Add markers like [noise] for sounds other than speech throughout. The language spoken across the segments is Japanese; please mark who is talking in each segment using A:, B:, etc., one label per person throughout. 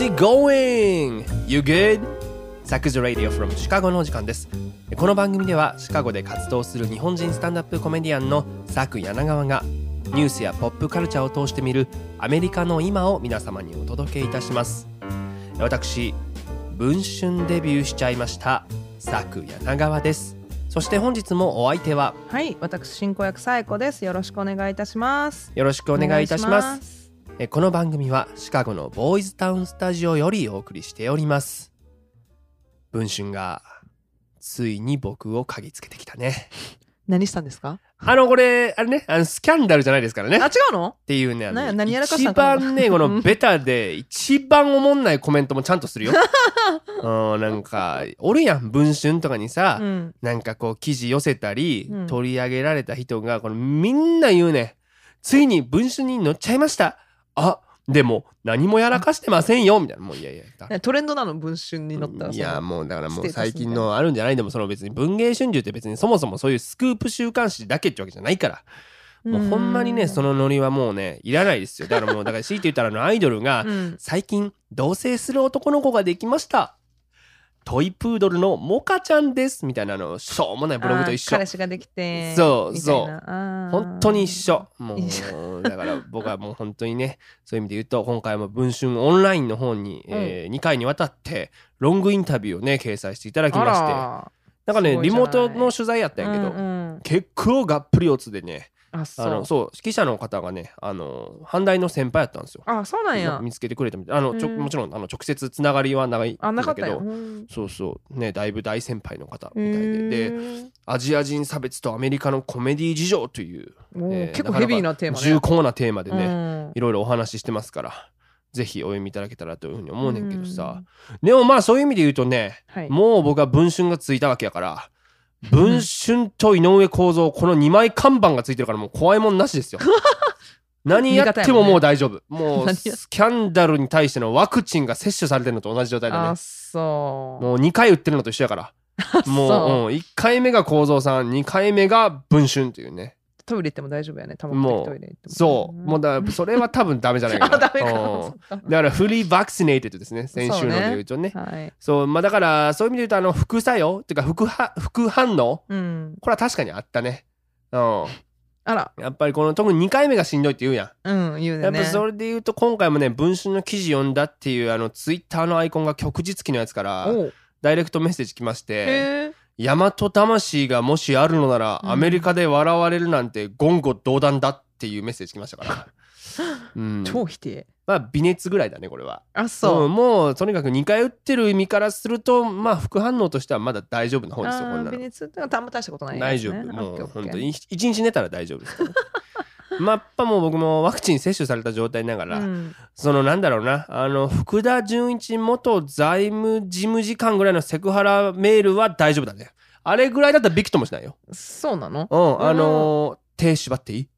A: It going? You good? サクズ・ラディオ from シカゴのお時間ですこの番組ではシカゴで活動する日本人スタンダップコメディアンのサク柳川がニュースやポップカルチャーを通して見るアメリカの今を皆様にお届けいたします私文春デビューしちゃいましたサク柳川ですそして本日もお相手は
B: はい、私進行役さえこです。よろしくお願いいたします。
A: よろしくお願いいたしますこの番組はシカゴのボーイズタウンスタジオよりお送りしております。文春がついに僕を嗅ぎつけてきたね。
B: 何したんですか？
A: あのこれあれねあのスキャンダルじゃないですからね。
B: あ、
A: っ
B: 違うの？
A: ていうね
B: 何やらかした
A: 一番ね [laughs] このベタで一番おもんないコメントもちゃんとするよ。[laughs] うんなんかおるやん文春とかにさ、
B: うん。
A: なんかこう記事寄せたり、
B: うん。
A: 取り上げられた人がこのみんな言うね。ついに文春に乗っちゃいましたあでも何もやらかしてませんよみたいな。もういやいや
B: ねトレンドなの文春に載ったら
A: いやもうだからもう最近のあるんじゃない。でもその別に文藝春秋って別にそもそもそういうスクープ週刊誌だけってわけじゃないから。もうほんまにねそのノリはもうねいらないですよ。だからもうだから強いて言ったらあのアイドルが
B: うん。
A: 最近同棲する男の子ができましたトイプードルのモカちゃんですみたいなのしょうもないブログと一緒。
B: 彼氏ができて。
A: そう
B: みたいな。あー。
A: 本当に一緒。も
B: 一
A: うだから僕はもう本当にねそういう意味で言うと今回も文春オンラインの方に、え2回にわたってロングインタビューをね掲載していただきまして。
B: あ
A: なんかねリモートの取材やった
B: ら
A: んやけど、
B: うんうん。
A: 結構がっぷり四つでね
B: あ、
A: あ
B: そう。
A: のそう記者の方がねあの阪大の先輩やったんですよ。
B: あ、そうなんや。
A: 見つけてくれたみたい。あのちょ
B: うん。
A: もちろんあの直接つながりはないんだけど。そうそう。ねだいぶ大先輩の方
B: へ
A: みたいで。で
B: ー。
A: アジア人差別とアメリカのコメディ事情という、えー
B: 結構ヘビーなテーマね。
A: 重厚なテーマでね、
B: うん。
A: いろいろお話ししてますからぜひお読みいただけたらというふうに思うねんけどさ、でもまあそういう意味で言うとね、
B: はい。
A: もう僕は文春がついたわけやから文春と井上公造この2枚看板がついてるからもう怖いもんなしですよ。[laughs] 何やってももう大丈夫。[laughs] もうスキャンダルに対してのワクチンが接種されてるのと同じ状態だ
B: あ、
A: ね
B: そう。
A: もう2回打ってるのと一緒やから。[laughs] もう、
B: そう。
A: うん、1回目が公造さん2回目が文春っていうね
B: トイレ行っても大丈夫やね。多分
A: もう
B: トイレ行っても。
A: そう、もうだからそれは多分ダメじゃないかな。[laughs]
B: あ、ダメか。
A: だからフリーバクシネイテッドですね先週ので言うとね。
B: はい。
A: そうまあだからそういう意味で言うとあの副作用っていうか副は副反応。
B: うん。
A: これは確かにあったね。うん。
B: あら、
A: やっぱりこの特に2回目がしんどいって言うやん、
B: うん、言うね。
A: やっぱそれで言うと今回もね文春の記事読んだっていうあのツイッターのアイコンが旭日記のやつからダイレクトメッセージ来まして。
B: へえ。
A: 「大和魂がもしあるのなら、
B: うん。
A: アメリカで笑われるなんて言語道断だ」っていうメッセージ来ましたから、[laughs] うん、
B: 超否定。
A: まあ微熱ぐらいだねこれは。
B: あ、そう。
A: んもうとにかく2回打ってる意味からするとまあ副反応としてはまだ大丈夫な方ですよこんなの。
B: 微熱ってのはあんま大したことないや
A: 大丈夫。もう本当に1日寝たら大丈夫ですまあやっぱもう僕もワクチン接種された状態ながら、
B: うん。
A: そのなんだろうなあの福田純一元財務事務次官ぐらいのセクハラメールは大丈夫だね。あれぐらいだったらびくともしないよ。
B: そうなの？
A: うんあのー手縛っていい？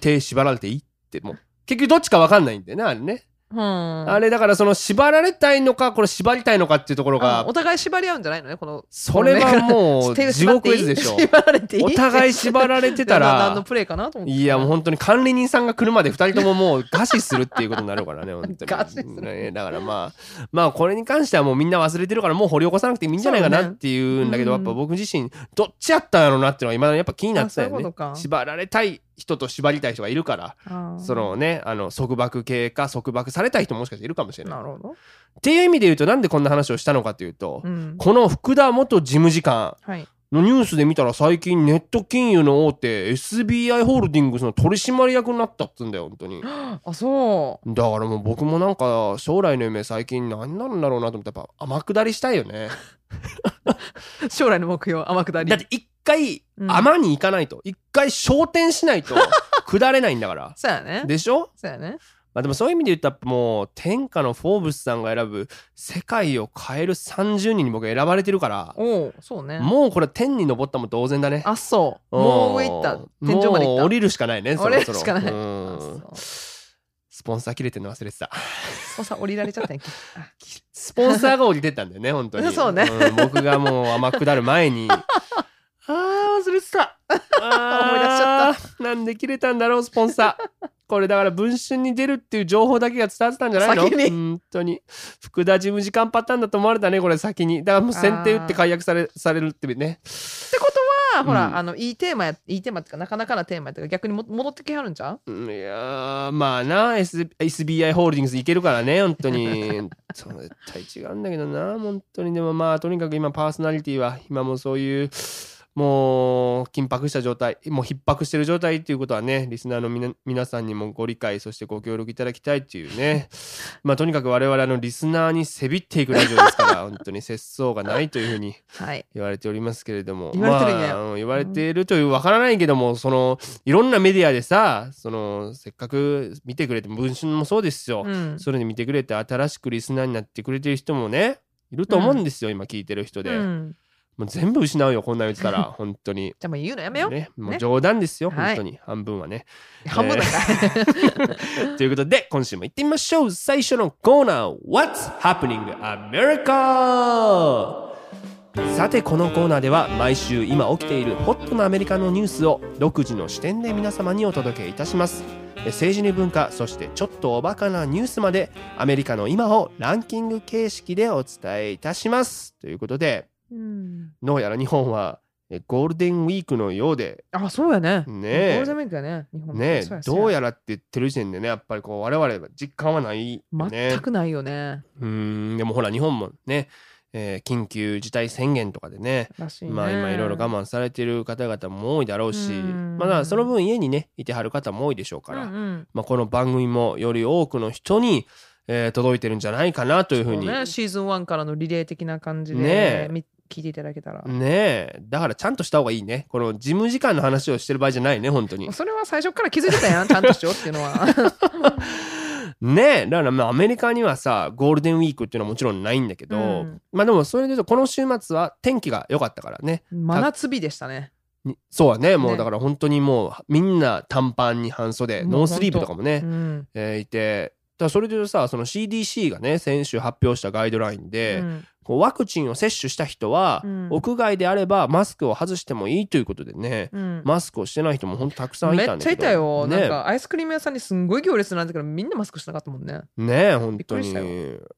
A: 手縛られていい？ってもう結局どっちか分かんないんだよねあれね、
B: うん。
A: あれだからその縛られたいのかこれ縛りたいのかっていうところ
B: あ
A: が
B: お互い縛り合うんじゃないのねこの。
A: それはもう [laughs]
B: 手
A: 地獄絵図でしょ
B: 縛られていい。
A: お互い縛られてた
B: な
A: ら。いやもう本当に管理人さんが来るまで2人とももう餓死するっていうことになるからね本当に。[laughs]
B: 餓死する。
A: ねだからまあまあこれに関してはもうみんな忘れてるからもう掘り起こさなくてもいいんじゃないかなっていうんだけど、やっぱ僕自身どっちやったんやろうなっていうのが今やっぱ気になってたよね。縛られたい人と縛りたい人がいるからそのねあの束縛系か束縛されたい人ももしかしているかもしれない
B: なるほど。
A: っていう意味で言うとなんでこんな話をしたのかというと、
B: うん。
A: この福田元事務次官
B: はい。
A: のニュースで見たら最近ネット金融の大手 SBI ホールディングスの取締役になったっつんだよ本当に [gasps]
B: あ、そ
A: だからもう僕もなんか将来の夢最近何なんだろうなと思ってやっぱ天下りしたいよね
B: う。[laughs] 将来の目標、天下り。
A: だって一回
B: うん
A: 天に行かないと一回昇天しないと [laughs] 下れないんだから
B: そうやね。
A: でしょ？
B: そうやね。
A: まあでもそういう意味で言ったらもう天下のフォーブスさんが選ぶ世界を変える30人に僕選ばれてるから
B: おお、そうね。
A: もうこれ天に登ったも同然だね。
B: あ、そう。もう上行った。天井まで行った。
A: 降りるしかないねそろそろ。
B: るしかない。
A: うん。スポンサー切れてんの忘れてた。
B: そうさ、降りられちゃったん [laughs]
A: スポンサーが降りてったんだよね本当に。[laughs]
B: そうね。
A: ん。僕がもう天下る前に。[laughs] あー忘れてた。
B: 思い出しちゃ
A: った。なんで切れたんだろうスポンサーこれだから文春に出るっていう情報だけが伝わってたんじゃないの？
B: 先に。
A: 本当に。福田事務次官パターンだと思われたねこれ。先にだからもう先手打って解約されされるってね。
B: ってことは、ほら、
A: うん。
B: あのいいテーマやいいテーマっていうかなかなかなテーマやってか逆にも戻ってきはるんちゃ
A: んいやーまあな、S、SBI ホールディングスいけるからね本当に。そう絶対違うんだけどな本当に。でもまあとにかく今パーソナリティは今もそういうもう緊迫した状態もう逼迫してる状態っていうことはねリスナーのみな皆さんにもご理解そしてご協力いただきたいっていうね。[laughs] まあとにかく我々あのリスナーにせびっていくラジオですから [laughs] 本当に節操がないというふうに
B: はい。
A: 言われておりますけれども。
B: 言われてるんや
A: まあうん言われているというわからないけどもそのいろんなメディアでさそのせっかく見てくれて文春もそうですよ、
B: うん。
A: それで見てくれて新しくリスナーになってくれてる人もねいると思うんですよ、今聞いてる人で、
B: うん
A: もう全部失うよこんなん言ってたら [laughs] 本当に。
B: じゃあもう言うのやめよう、
A: ね、もう
B: ね
A: 冗談ですよ、
B: はい。
A: 本当に。半分はね。[laughs]
B: 半分だから、[laughs]
A: ということで今週も行ってみましょう。最初のコーナー。What's Happening America? さてこのコーナーでは毎週今起きているホットなアメリカのニュースを独自の視点で皆様にお届けいたします。え政治に文化そしてちょっとおバカなニュースまでアメリカの今をランキング形式でお伝えいたします。ということで
B: うん。
A: どうやら日本はえゴールデンウィークのようで。
B: あそうやね。
A: ねえ。
B: ゴールデンウィークやね日本
A: ねどう
B: や
A: や。らって言ってる時点でねやっぱりこう我々は実感はないよね。
B: 全くないよね。
A: うーんでもほら日本もね、えー緊急事態宣言とかでね
B: らしいね。
A: まあ今いろいろ我慢されてる方々も多いだろうし
B: うん。
A: まあその分家にねいてはる方も多いでしょうから、
B: うんうん。
A: まあ、この番組もより多くの人に、えー届いてるんじゃないかなというふうに。
B: ね、シーズン1からのリレー的な感じで、
A: ね
B: 聞いていただけたら、
A: ねえ。だからちゃんとした方がいいね。この事務時間の話をしてる場合じゃないね本当に。
B: それは最初から気づいてたやん [laughs] ちゃんとしようっていうのは。
A: ねえ。だからまあアメリカにはさゴールデンウィークっていうのはもちろんないんだけど、
B: うん。
A: まあでもそれで言うとこの週末は天気が良かったからね。
B: 真夏日でしたね。
A: にそうはね。もう
B: ね
A: だから本当にもうみんな短パンに半袖ノースリーブとかもね、
B: うん。
A: えーいて。だそれでさその CDC がね先週発表したガイドラインで、
B: うん
A: こうワクチンを接種した人は、
B: うん。
A: 屋外であればマスクを外してもいいということでね、
B: うん。
A: マスクをしてない人も本当たくさんい
B: めっちゃ
A: たんだけど。
B: いたよ、
A: ね。
B: なんかアイスクリーム屋さんにすんごい行列なんだけどみんなマスクしてなかったもんね。
A: ねえ本当に。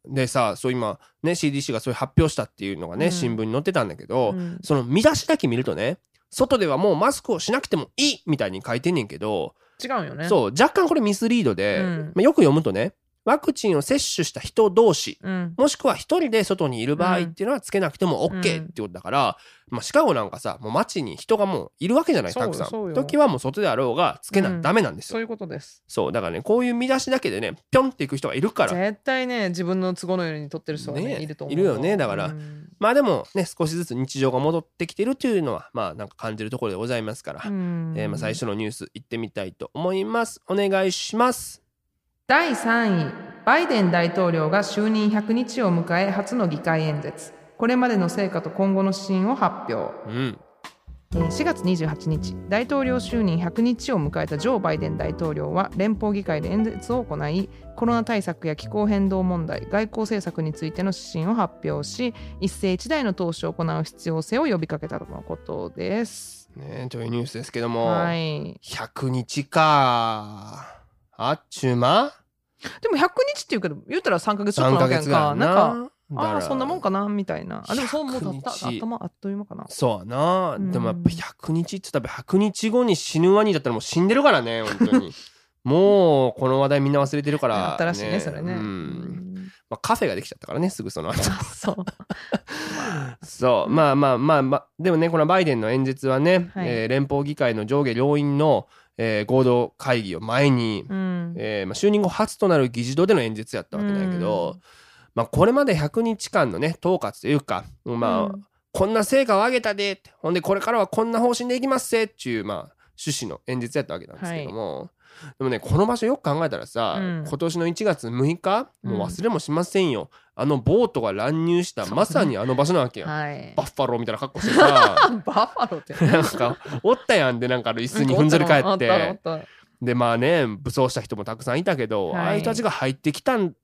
A: でさそう今ね CDC がそういう発表したっていうのがね、
B: うん。
A: 新聞に載ってたんだけど、
B: うん。
A: その見出しだけ見るとね外ではもうマスクをしなくてもいいみたいに書いてんねんけど、
B: 違うんよね。
A: そう若干これミスリードで、
B: うん。
A: まあ、よく読むとねワクチンを接種した人同士
B: うん。
A: もしくは一人で外にいる場合っていうのはつけなくても OK ってことだから、まあ、シカゴなんかさもう街に人がもういるわけじゃないたくさん。時はもう外であろうがつけな
B: うん。
A: ダメなんですよ、
B: そういうことです。
A: そうだからねこういう見出しだけでねぴょんっていく人がいるから。
B: 絶対ね自分の都合のように撮ってる人はね
A: ね
B: いると思う
A: いるよねだから。
B: うん。
A: まあでもね少しずつ日常が戻ってきてるっていうのはまあなんか感じるところでございますから、
B: うん。
A: えーまあ最初のニュース行ってみたいと思います。お願いします
B: 第3位バイデン大統領が就任100日を迎え初の議会演説。これまでの成果と今後の指針を発表。
A: うん。
B: えー4月28日大統領就任100日を迎えたジョー・バイデン大統領は連邦議会で演説を行いコロナ対策や気候変動問題外交政策についての指針を発表し一世一代の投資を行う必要性を呼びかけたとのことです。
A: ねというニュースですけども、
B: はい、
A: 100日か。あっちゅう間
B: でも100日っていうけど言ったら3ヶ月ちょっと
A: 3ヶ
B: な。わけやんか。なんかああそんなもんかなみたいな。あでもそうもうたった
A: 100日
B: 頭あっという間かな。
A: そうやな、
B: うん。
A: でもやっぱ100日って言ったら100日後に死ぬワニだったらもう死んでるからね本当に。[laughs] もうこの話題みんな忘れてるから、
B: 新しいねそれね、
A: う
B: うんん。
A: まあ、カフェができちゃったからねすぐその後。[laughs]
B: そう。[laughs]
A: そう。まあまあまあまあ。でもねこのバイデンの演説はね、
B: はい。
A: えー連邦議会の上下両院の、えー合同会議を前に、
B: うん。
A: えーまあ、就任後初となる議事堂での演説やったわけなんやけど、まあ、これまで100日間のね統括というかまあ、
B: うん。
A: こんな成果を上げたでってほんでこれからはこんな方針でいきますせっていうまあ趣旨の演説やったわけなんですけども、でもねこの場所よく考えたらさ、
B: うん。
A: 今年の1月6日もう忘れもしませんよ、あのボートが乱入したまさにあの場所なわけよ、
B: はい。
A: バッファローみたいな格好してさ。[laughs]
B: バッファローって。
A: なんかおったやんでなんかあの椅子にふんぞり返って。でまあね武装した人もたくさんいたけど、
B: はい。
A: ああいう人たちが入ってきたん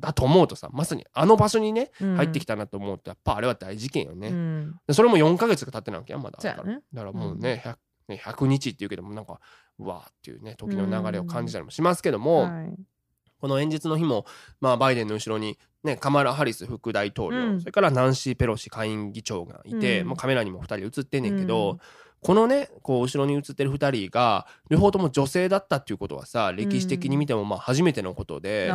A: だと思うとさまさにあの場所にね
B: うん。
A: 入ってきたなと思うとやっぱあれは大事件よね、
B: うん。
A: でそれも4ヶ月が経ってなわけやまだ。
B: そうやね。
A: だからもうね 100, ね100日っていうけどもなんかうわーっていうね時の流れを感じたりもしますけども、
B: はい
A: この演説の日も、まあ、バイデンの後ろに、ね、カマラ・ハリス副大統領、
B: うん。
A: それからナンシー・ペロシ下院議長がいて、
B: うん。
A: まあ、カメラにも2人映ってんねんけど、
B: うん。
A: このねこう後ろに映ってる2人が両方とも女性だったっていうことはさ歴史的に見てもまあ初めてのことで。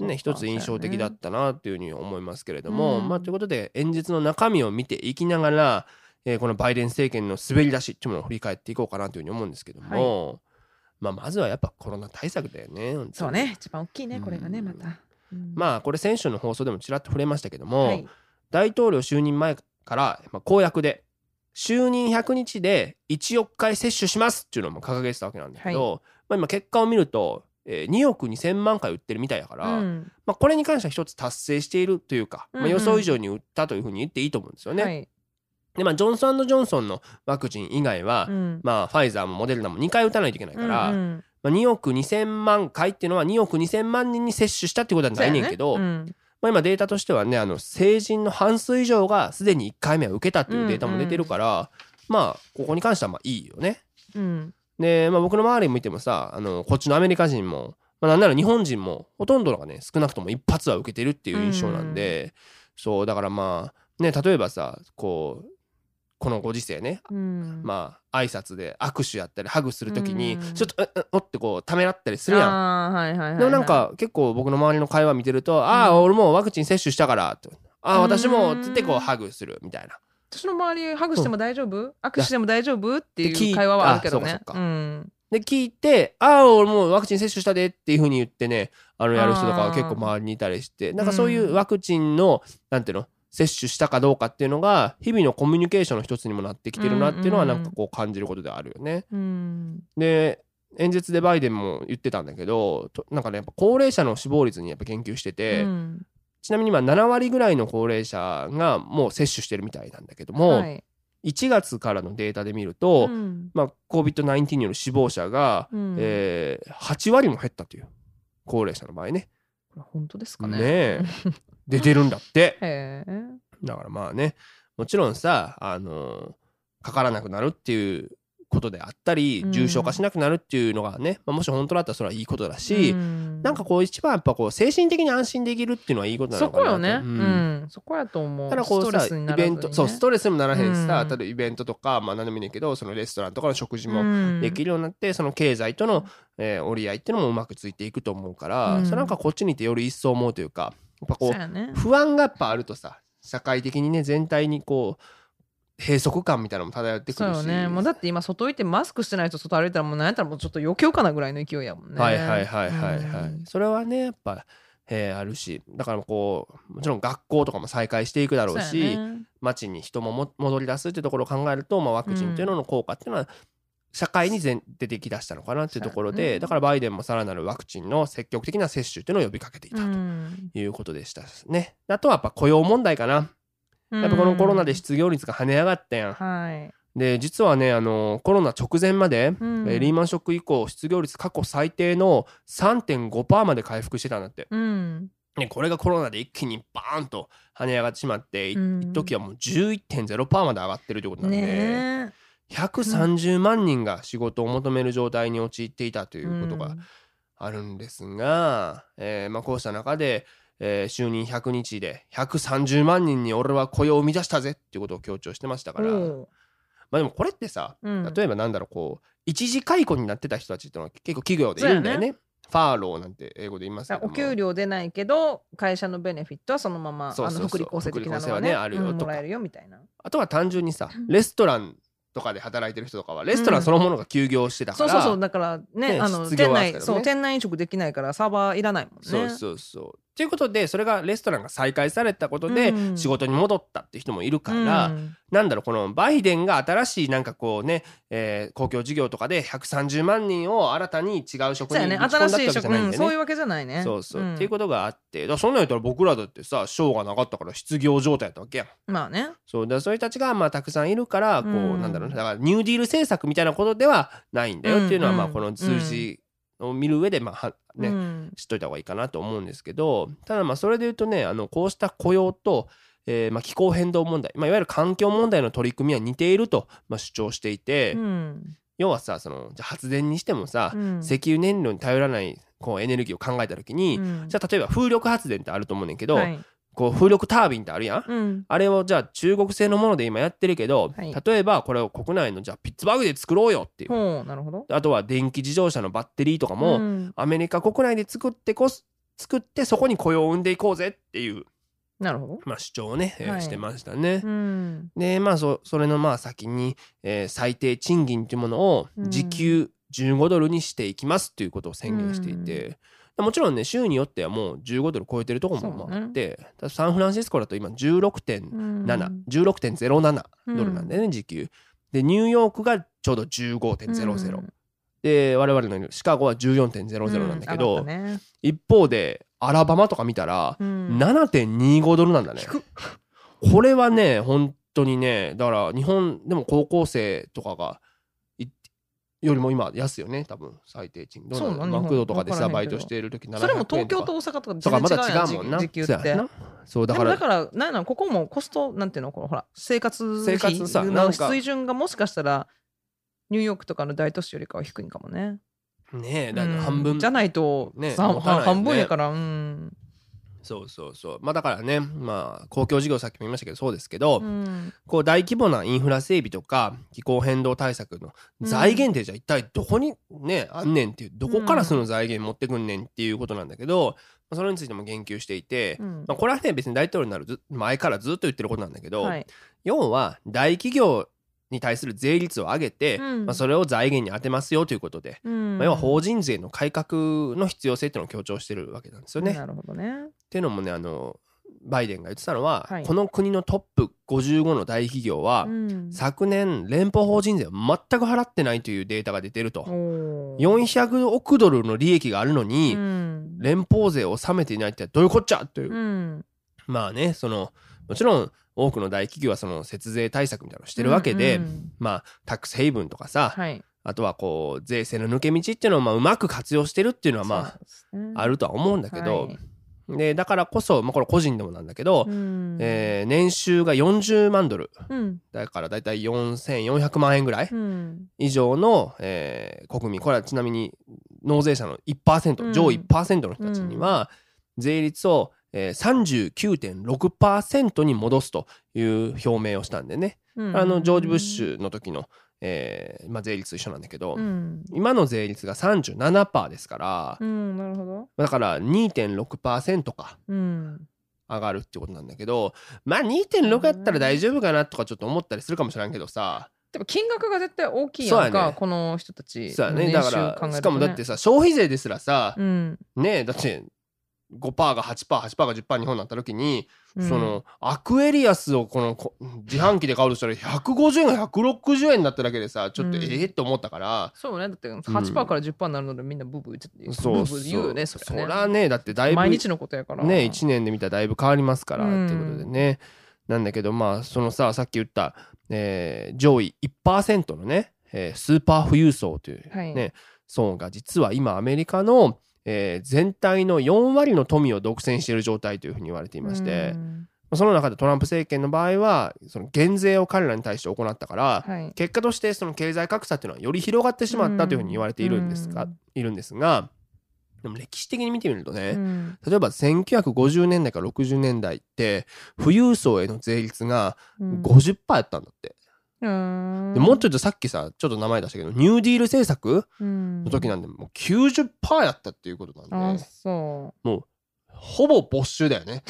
A: ね、一つ印象的だったなっていうふうに思いますけれども、
B: うん。
A: まあ、ということで演説の中身を見ていきながら、えーこのバイデン政権の滑り出しっていうものを振り返っていこうかなというふうに思うんですけども、まあ、まずはやっぱコロナ対策だよね。
B: そうね。一番大きいね
A: うん。
B: これがねまた、うん。
A: まあこれ先週の放送でもちらっと触れましたけども、
B: はい。
A: 大統領就任前から、まあ、公約で就任100日で1億回接種しますっていうのも掲げてたわけなんだけど、まあ、今結果を見ると、えー2億2,000万回打ってるみたいだから、
B: うん。
A: まあ、これに関しては一つ達成しているというか、まあ、
B: うんうん。
A: 予想以上に打ったというふうに言っていいと思うんですよね。
B: はい
A: でまあジョンソンジョンソンのワクチン以外は、
B: うん。
A: まあ、ファイザーもモデルナも2回打たないといけないから、
B: うんうん。
A: まあ、2億2,000万回っていうのは2億2,000万人に接種したってことはないねんけど、
B: ね。うん。
A: まあ、今データとしてはねあの成人の半数以上がすでに1回目は受けたっていうデータも出てるから、まあここに関してはまあいいよね。
B: うん。
A: で、まあ、僕の周り見てもさあのこっちのアメリカ人も、まあ、なんなら日本人もほとんどのがね少なくとも一発は受けてるっていう印象なんで、そうだからまあね例えばさこうこのご時世ね。
B: うん。
A: まあ挨拶で握手やったりハグするときに
B: うん。
A: ちょっと「うっうっお」ってこうためらったりするやん。
B: はいはいはいはい。
A: でもなんか結構僕の周りの会話見てると「ああ俺もうワクチン接種したから」と「ああ私も」つってこうハグするみたいな。
B: 私の周りハグしても大丈夫？握手しても大丈夫？って
A: い
B: いう会話はあるけどね。
A: で聞いて「ああ俺もうワクチン接種したで」っていうふうに言ってねあのやる人とかは結構周りにいたりしてなんかそういうワクチンのなんていうの？接種したかどうかっていうのが日々のコミュニケーションの一つにもなってきてるなっていうのは
B: うんう
A: なん。んかこう感じることであるよね。
B: うん。
A: で演説でバイデンも言ってたんだけどとなんかねやっぱ高齢者の死亡率にやっぱ研究してて、
B: うん。
A: ちなみに今7割ぐらいの高齢者がもう接種してるみたいなんだけども、
B: はい。
A: 1月からのデータで見ると、
B: うん。
A: まあ、COVID-19 による死亡者が、
B: うん。
A: えー8割も減ったという高齢者の場合ね。
B: 本当ですかね。
A: ねえ [laughs] 出てるんだって。だからまあねもちろんさあのかからなくなるっていうことであったり
B: うん。
A: 重症化しなくなるっていうのがね、まあ、もし本当だったらそれはいいことだし、
B: うん。
A: なんかこう一番やっぱこう精神的に安心できるっていうのはいいことな
B: そ
A: のかなと
B: こよね。う
A: うん。
B: んそこやと思う。
A: ただこうさイベントそうストレスにもならへんしさ、
B: うん。
A: 例えばイベントとかまあ何でもいいねんけどそのレストランとかの食事も
B: うん。
A: できるようになって、その経済との、えー折り合いっていうのもうまくついていくと思うから、
B: うん。
A: それなんかこっちにいてより一層思うというかやっぱこ
B: そう
A: 不安がやっぱあるとさ社会的にね全体にこう閉塞感みたいなのも漂ってくるし。
B: そうよね。もうだって今外行ってマスクしてない人外歩いたらもう何やったらもうちょっと余興かなぐらいの勢いやもんね。
A: はいはいはいはいはい、
B: うん。
A: それはねやっぱ、えーあるし。だからこうもちろん学校とかも再開していくだろうし
B: やね。
A: 街に人もも戻り出すっていうところを考えると、まあ、ワクチンっていうのの効果っていうのは社会に全出てきだしたのかなっていうところで、だからバイデンもさらなるワクチンの積極的な接種っていうのを呼びかけていた
B: う
A: と
B: ん。
A: いうことでしたね。あとはやっぱ雇用問題かな。やっぱこのコロナで失業率が跳ね上がったやん。
B: はい。
A: で実はねあのコロナ直前まで、
B: うん。
A: えーリーマンショック以降失業率過去最低の3.5%まで回復してたんだって。
B: うん。
A: ね、これがコロナで一気にバーンと跳ね上がってしまって、い
B: うん。
A: 一時はもう11.0%まで上がってるということなんで、
B: ね
A: 130万人が仕事を求める状態に陥っていたと
B: え
A: いうことがあるんですが、えーまあ、こうした中で、えー就任100日で130万人に俺は雇用を生み出したぜっていうことを強調してましたから、
B: う。ん
A: まあ、でもこれってさ
B: うん。
A: 例えばなんだろうこう一時解雇になってた人たちっていうのは結構企業でいるんだよね。ファーローなんて英語で言いますけども。
B: お給料出ないけど会社のベネフィットはそのまま
A: そうそうそう。
B: あの福利厚生的なの
A: は
B: はね
A: ねあるよとか。
B: うんもらえるよみたいな。
A: あとは単純にさレストランとかで働いてる人とかはレストランそのものが休業してたから、
B: そうそうそう。だからね
A: ね
B: あの店内そう店内飲食できないからサーバーいらないもんね。
A: そうそうそうということでそれがレストランが再開されたことで
B: うん。
A: 仕事に戻ったって人もいるから、
B: うん。
A: なんだろうこのバイデンが新しいなんかこうね、えー公共事業とかで130万人を新たに違う職にぶち込んだってわけ
B: 新しい職
A: じゃないんでね。
B: うんそういうわけじゃないね。
A: そうそう、
B: ん。
A: っていうことがあってそんなんやったら僕らだってさ賞がなかったから失業状態だったわけやん。
B: まあね。
A: そう。だそういう人たちがまあたくさんいるからこう、
B: うん。
A: なんだろうねだからニューディール政策みたいなことではないんだよっていうのは、
B: うん
A: まあこの数字を見る上でまあはね、
B: うん。
A: 知っといた方がいいかなと思うんですけどただまあそれで言うとねあのこうした雇用と、えーまあ、気候変動問題、まあ、いわゆる環境問題の取り組みは似ていると、まあ、主張していて、
B: うん。
A: 要はさそのじゃあ発電にしてもさ、
B: うん。
A: 石油燃料に頼らないこうエネルギーを考えた時に、
B: うん。
A: じゃあ例えば風力発電ってあると思うねんけど、
B: はい
A: こう風力タービンってあるやん。
B: うん。
A: あれをじゃあ中国製のもので今やってるけど、
B: はい。
A: 例えばこれを国内のじゃあピッツバーグで作ろうよっていう。
B: なるほど。
A: あとは電気自動車のバッテリーとかも、
B: うん。
A: アメリカ国内で作ってこす作ってそこに雇用を生んでいこうぜっていう、
B: なるほど。
A: まあ、主張をね、えー
B: はい。
A: してましたね。
B: うん。
A: でまあそそれのまあ先に、えー最低賃金というものを
B: うん。
A: 時給15ドルにしていきますということを宣言していて、もちろんね州によってはもう15ドル超えてるところもまああって、ただサンフランシスコだと今16.7、
B: うん。
A: 16.07ドルなんでね、時給。でニューヨークがちょうど15.00、
B: うん。
A: で我々のシカゴは14.00なんだけど、
B: うん。ね。
A: 一方でアラバマとか見たら
B: うん。
A: 7.25ドルなんだね。これはね本当にねだから日本でも高校生とかがいよりも今安いよね多分最低賃金。マクドとかでさバイトしている時700円
B: それも東京
A: か
B: と大阪とか全然違う
A: 違うもんな。
B: 時給って
A: そうだから
B: だからなんなんここもコストなんていうのこのほら生活
A: 生活
B: の水準がもしかしたらニューヨークとかの大都市よりかは低いんかもね。
A: ねえだから
B: うん。
A: 半分
B: じゃないと、
A: ねね。
B: 半分やからうん。
A: そうそうそう。まあだからねまあ公共事業さっきも言いましたけどそうですけど、
B: うん。
A: こう大規模なインフラ整備とか気候変動対策の財源ってじゃあ一体どこにねあんねんっていうどこからその財源持ってくんねんっていうことなんだけど、まあそれについても言及していて、
B: うん。
A: まあ、これはね別に大統領になるず前からずっと言ってることなんだけど、
B: はい。
A: 要は大企業に対する税率を上げて、
B: うん。
A: まあ、それを財源に当てますよということで、
B: うん。
A: まあ、要は法人税の改革の必要性っていうのを強調してるわけなんですよね。
B: なるほどね。
A: っていうのもねあのバイデンが言ってたのは、
B: はい。
A: この国のトップ55の大企業は、
B: うん。
A: 昨年連邦法人税を全く払ってないというデータが出てると。
B: おー。
A: 400億ドルの利益があるのに、
B: うん。
A: 連邦税を納めていないってどういうこっちゃという、
B: うん。
A: まあねそのもちろん多くの大企業はその節税対策みたいなのをしてるわけで、
B: うんうん。
A: まあタックスヘイブンとかさ、
B: はい。
A: あとはこう税制の抜け道っていうのをまあうまく活用してるっていうのはまあ
B: ね。
A: あるとは思うんだけど、
B: はい
A: でだからこそ、まあ、これ個人でもなんだけど、
B: うん。
A: えー年収が40万ドル。
B: うん。
A: だからだいたい4400万円ぐらい
B: うん。
A: 以上の、えー国民。これはちなみに納税者の1%、
B: うん。
A: 上位1%の人たちには税率を、えー、39.6%に戻すという表明をしたんでね、
B: うん。
A: あのジョージ・ブッシュの時の、えーまあ、税率と一緒なんだけど、
B: うん。
A: 今の税率が37%ですから、
B: うんなるほど。
A: だから2.6%か
B: うん。
A: 上がるってことなんだけどまあ2.6やったら大丈夫かなとかちょっと思ったりするかもしれんけどさ、
B: でも金額が絶対大きいやん
A: そうやね。
B: かこの人たち
A: そうやね。
B: の
A: だからしかもだってさ消費税ですらさ、
B: うん。
A: ねえだって5%が 8%8% が10%日本になった時に、
B: うん。
A: そのアクエリアスをこのこ自販機で買うとしたら150円が160円になっただけでさちょっと
B: うん。
A: ええって思ったから、
B: そうね。だって8%から10%になるのでみんなブーブー言ってブーブー言うよねそ
A: そ
B: りゃね
A: らねだってだいぶ
B: 毎日のことやから。
A: ね1年で見たらだいぶ変わりますから、
B: うん。
A: っていうことでね。なんだけどまあそのささっき言った、えー上位1%のね、えースーパー富裕層という
B: はい。
A: ね、層が実は今アメリカの、えー全体の4割の富を独占している状態というふうに言われていまして、
B: うん。
A: その中でトランプ政権の場合はその減税を彼らに対して行ったから、
B: はい。
A: 結果としてその経済格差っていうのはより広がってしまったというふうに言われているんですが、
B: うん。
A: いるんですがでも歴史的に見てみるとね、
B: うん。
A: 例えば1950年代から60年代って富裕層への税率が
B: うん。
A: 50%やったんだって、
B: うん
A: でもうちょっとさっきさちょっと名前出したけどニューディール政策
B: うん。
A: の時なんでもう90%やったっていうことなん
B: あ
A: で、
B: そ
A: ほぼ没収だよね。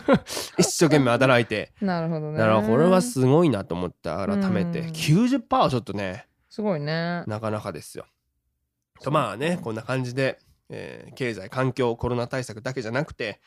A: [laughs] 一生懸命働いて。
B: うなるほどね。
A: だからこれはすごいなと思って改めて、
B: うん。
A: 90%はちょっとね
B: すごいね。
A: なかなかですよ。とまあねこんな感じで、えー経済環境コロナ対策だけじゃなくて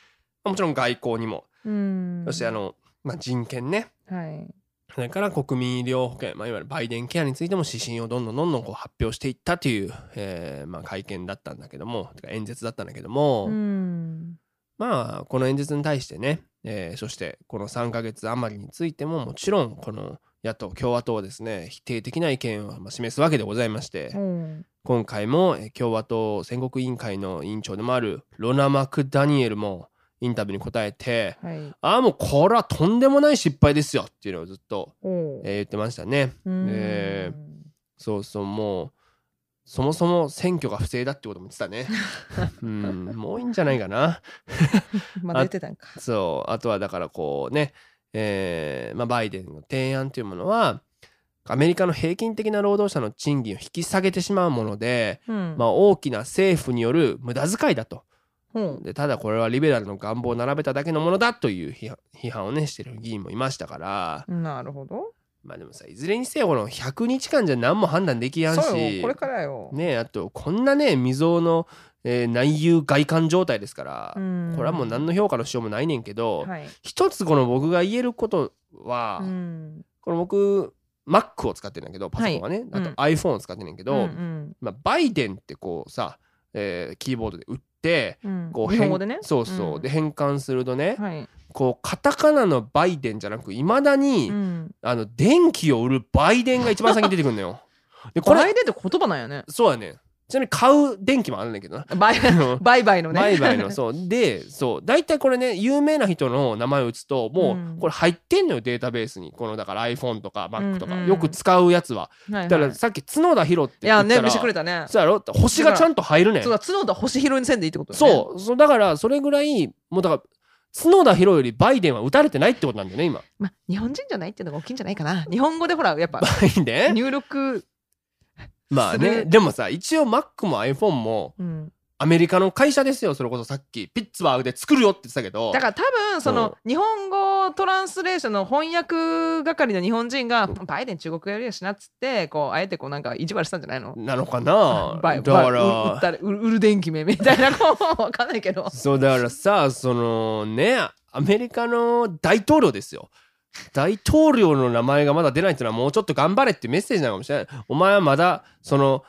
A: もちろん外交にも、
B: うん。
A: そしてあの、まあ、人権ね。
B: はい
A: それから国民医療保険、まあ、いわゆるバイデンケアについても指針をどんどんどんどんこう発表していったという、えーまあ、会見だったんだけども演説だったんだけども、
B: うん。
A: まあこの演説に対してね、えーそしてこの3ヶ月余りについてももちろんこの野党共和党はですね否定的な意見をまあ示すわけでございまして、
B: うん。
A: 今回もえー共和党戦国委員会の委員長でもあるロナ・マクダニエルもインタビューに答えて
B: はい。
A: ああもうこれはとんでもない失敗ですよっていうのをずっと、えー言ってましたね。
B: うん。
A: えそうそうもうそもそも選挙が不正だってことも言ってたね。[laughs] うんもういいんじゃないかな。[laughs]
B: まだ言ってたんか。
A: そう。あとはだからこうねえーまあ、バイデンの提案というものはアメリカの平均的な労働者の賃金を引き下げてしまうもので、
B: うん。
A: まあ、大きな政府による無駄遣いだとでただこれはリベラルの願望を並べただけのものだという批判をねしてる議員もいましたから。
B: なるほど。
A: まあでもさいずれにせよこの100日間じゃ何も判断できやんし。
B: そうよこれからよ、
A: ねあとこんなね未曾有の、えー内憂外患状態ですから、
B: うん。
A: これはもう何の評価のしようもないねんけど、
B: はい。
A: 一つこの僕が言えることは、
B: うん。
A: この僕 Mac を使ってるんだけどパソコンはね、あと
B: はいうん
A: iPhone を使ってるんだけど、
B: うん
A: まあ、バイデンってこうさ、えーキーボードで打って
B: うん
A: こう
B: 日本語でね。
A: 変そうそう、
B: うん。
A: で変換するとね、
B: はい、
A: こうカタカナのバイデンじゃなくいまだに、
B: うん、
A: あの電気を売るバイデンが一番先に出てくるのよ。でこれ
B: これでって言葉なんやね。
A: そうやねちなみに買う電気もあるんだけどな。
B: バイバイバイのね。
A: 売買のそう。[laughs] でそう。大体これね有名な人の名前を打つとも
B: う
A: これ入ってんのよデータベースに。このだから iPhone とか Mac とか、よく使うやつは。だからさっき角田博って
B: い
A: 言ったら
B: やね見せてくれたね。
A: そうやろ？星がちゃんと入るねん。
B: そうだ角田星広にせんでいいってこと
A: そう。そうだからそれぐらいもうだから角田博よりバイデンは打たれてないってことなんだよね今。
B: まあ日本人じゃないっていうのが大きいんじゃないかな。日本語でほらやっぱ
A: バイデン？
B: 入力
A: まあね。でもさ一応 Mac も iPhone も
B: うん。
A: アメリカの会社ですよそれこそさっき。ピッツバーグで作るよって言ってたけど。
B: だから多分その日本語トランスレーションの翻訳係の日本人がバイデン中国語やりやしなっつってこうあえてこうなんか意地悪したんじゃないの。
A: なのかな。
B: バイ
A: だか
B: バイ売
A: ら
B: ったら売る電気めみたいなこうわかんないけど。
A: そうだからさそのねアメリカの大統領ですよ大統領の名前がまだ出ないっていうのはもうちょっと頑張れってメッセージなのかもしれない。お前はまだその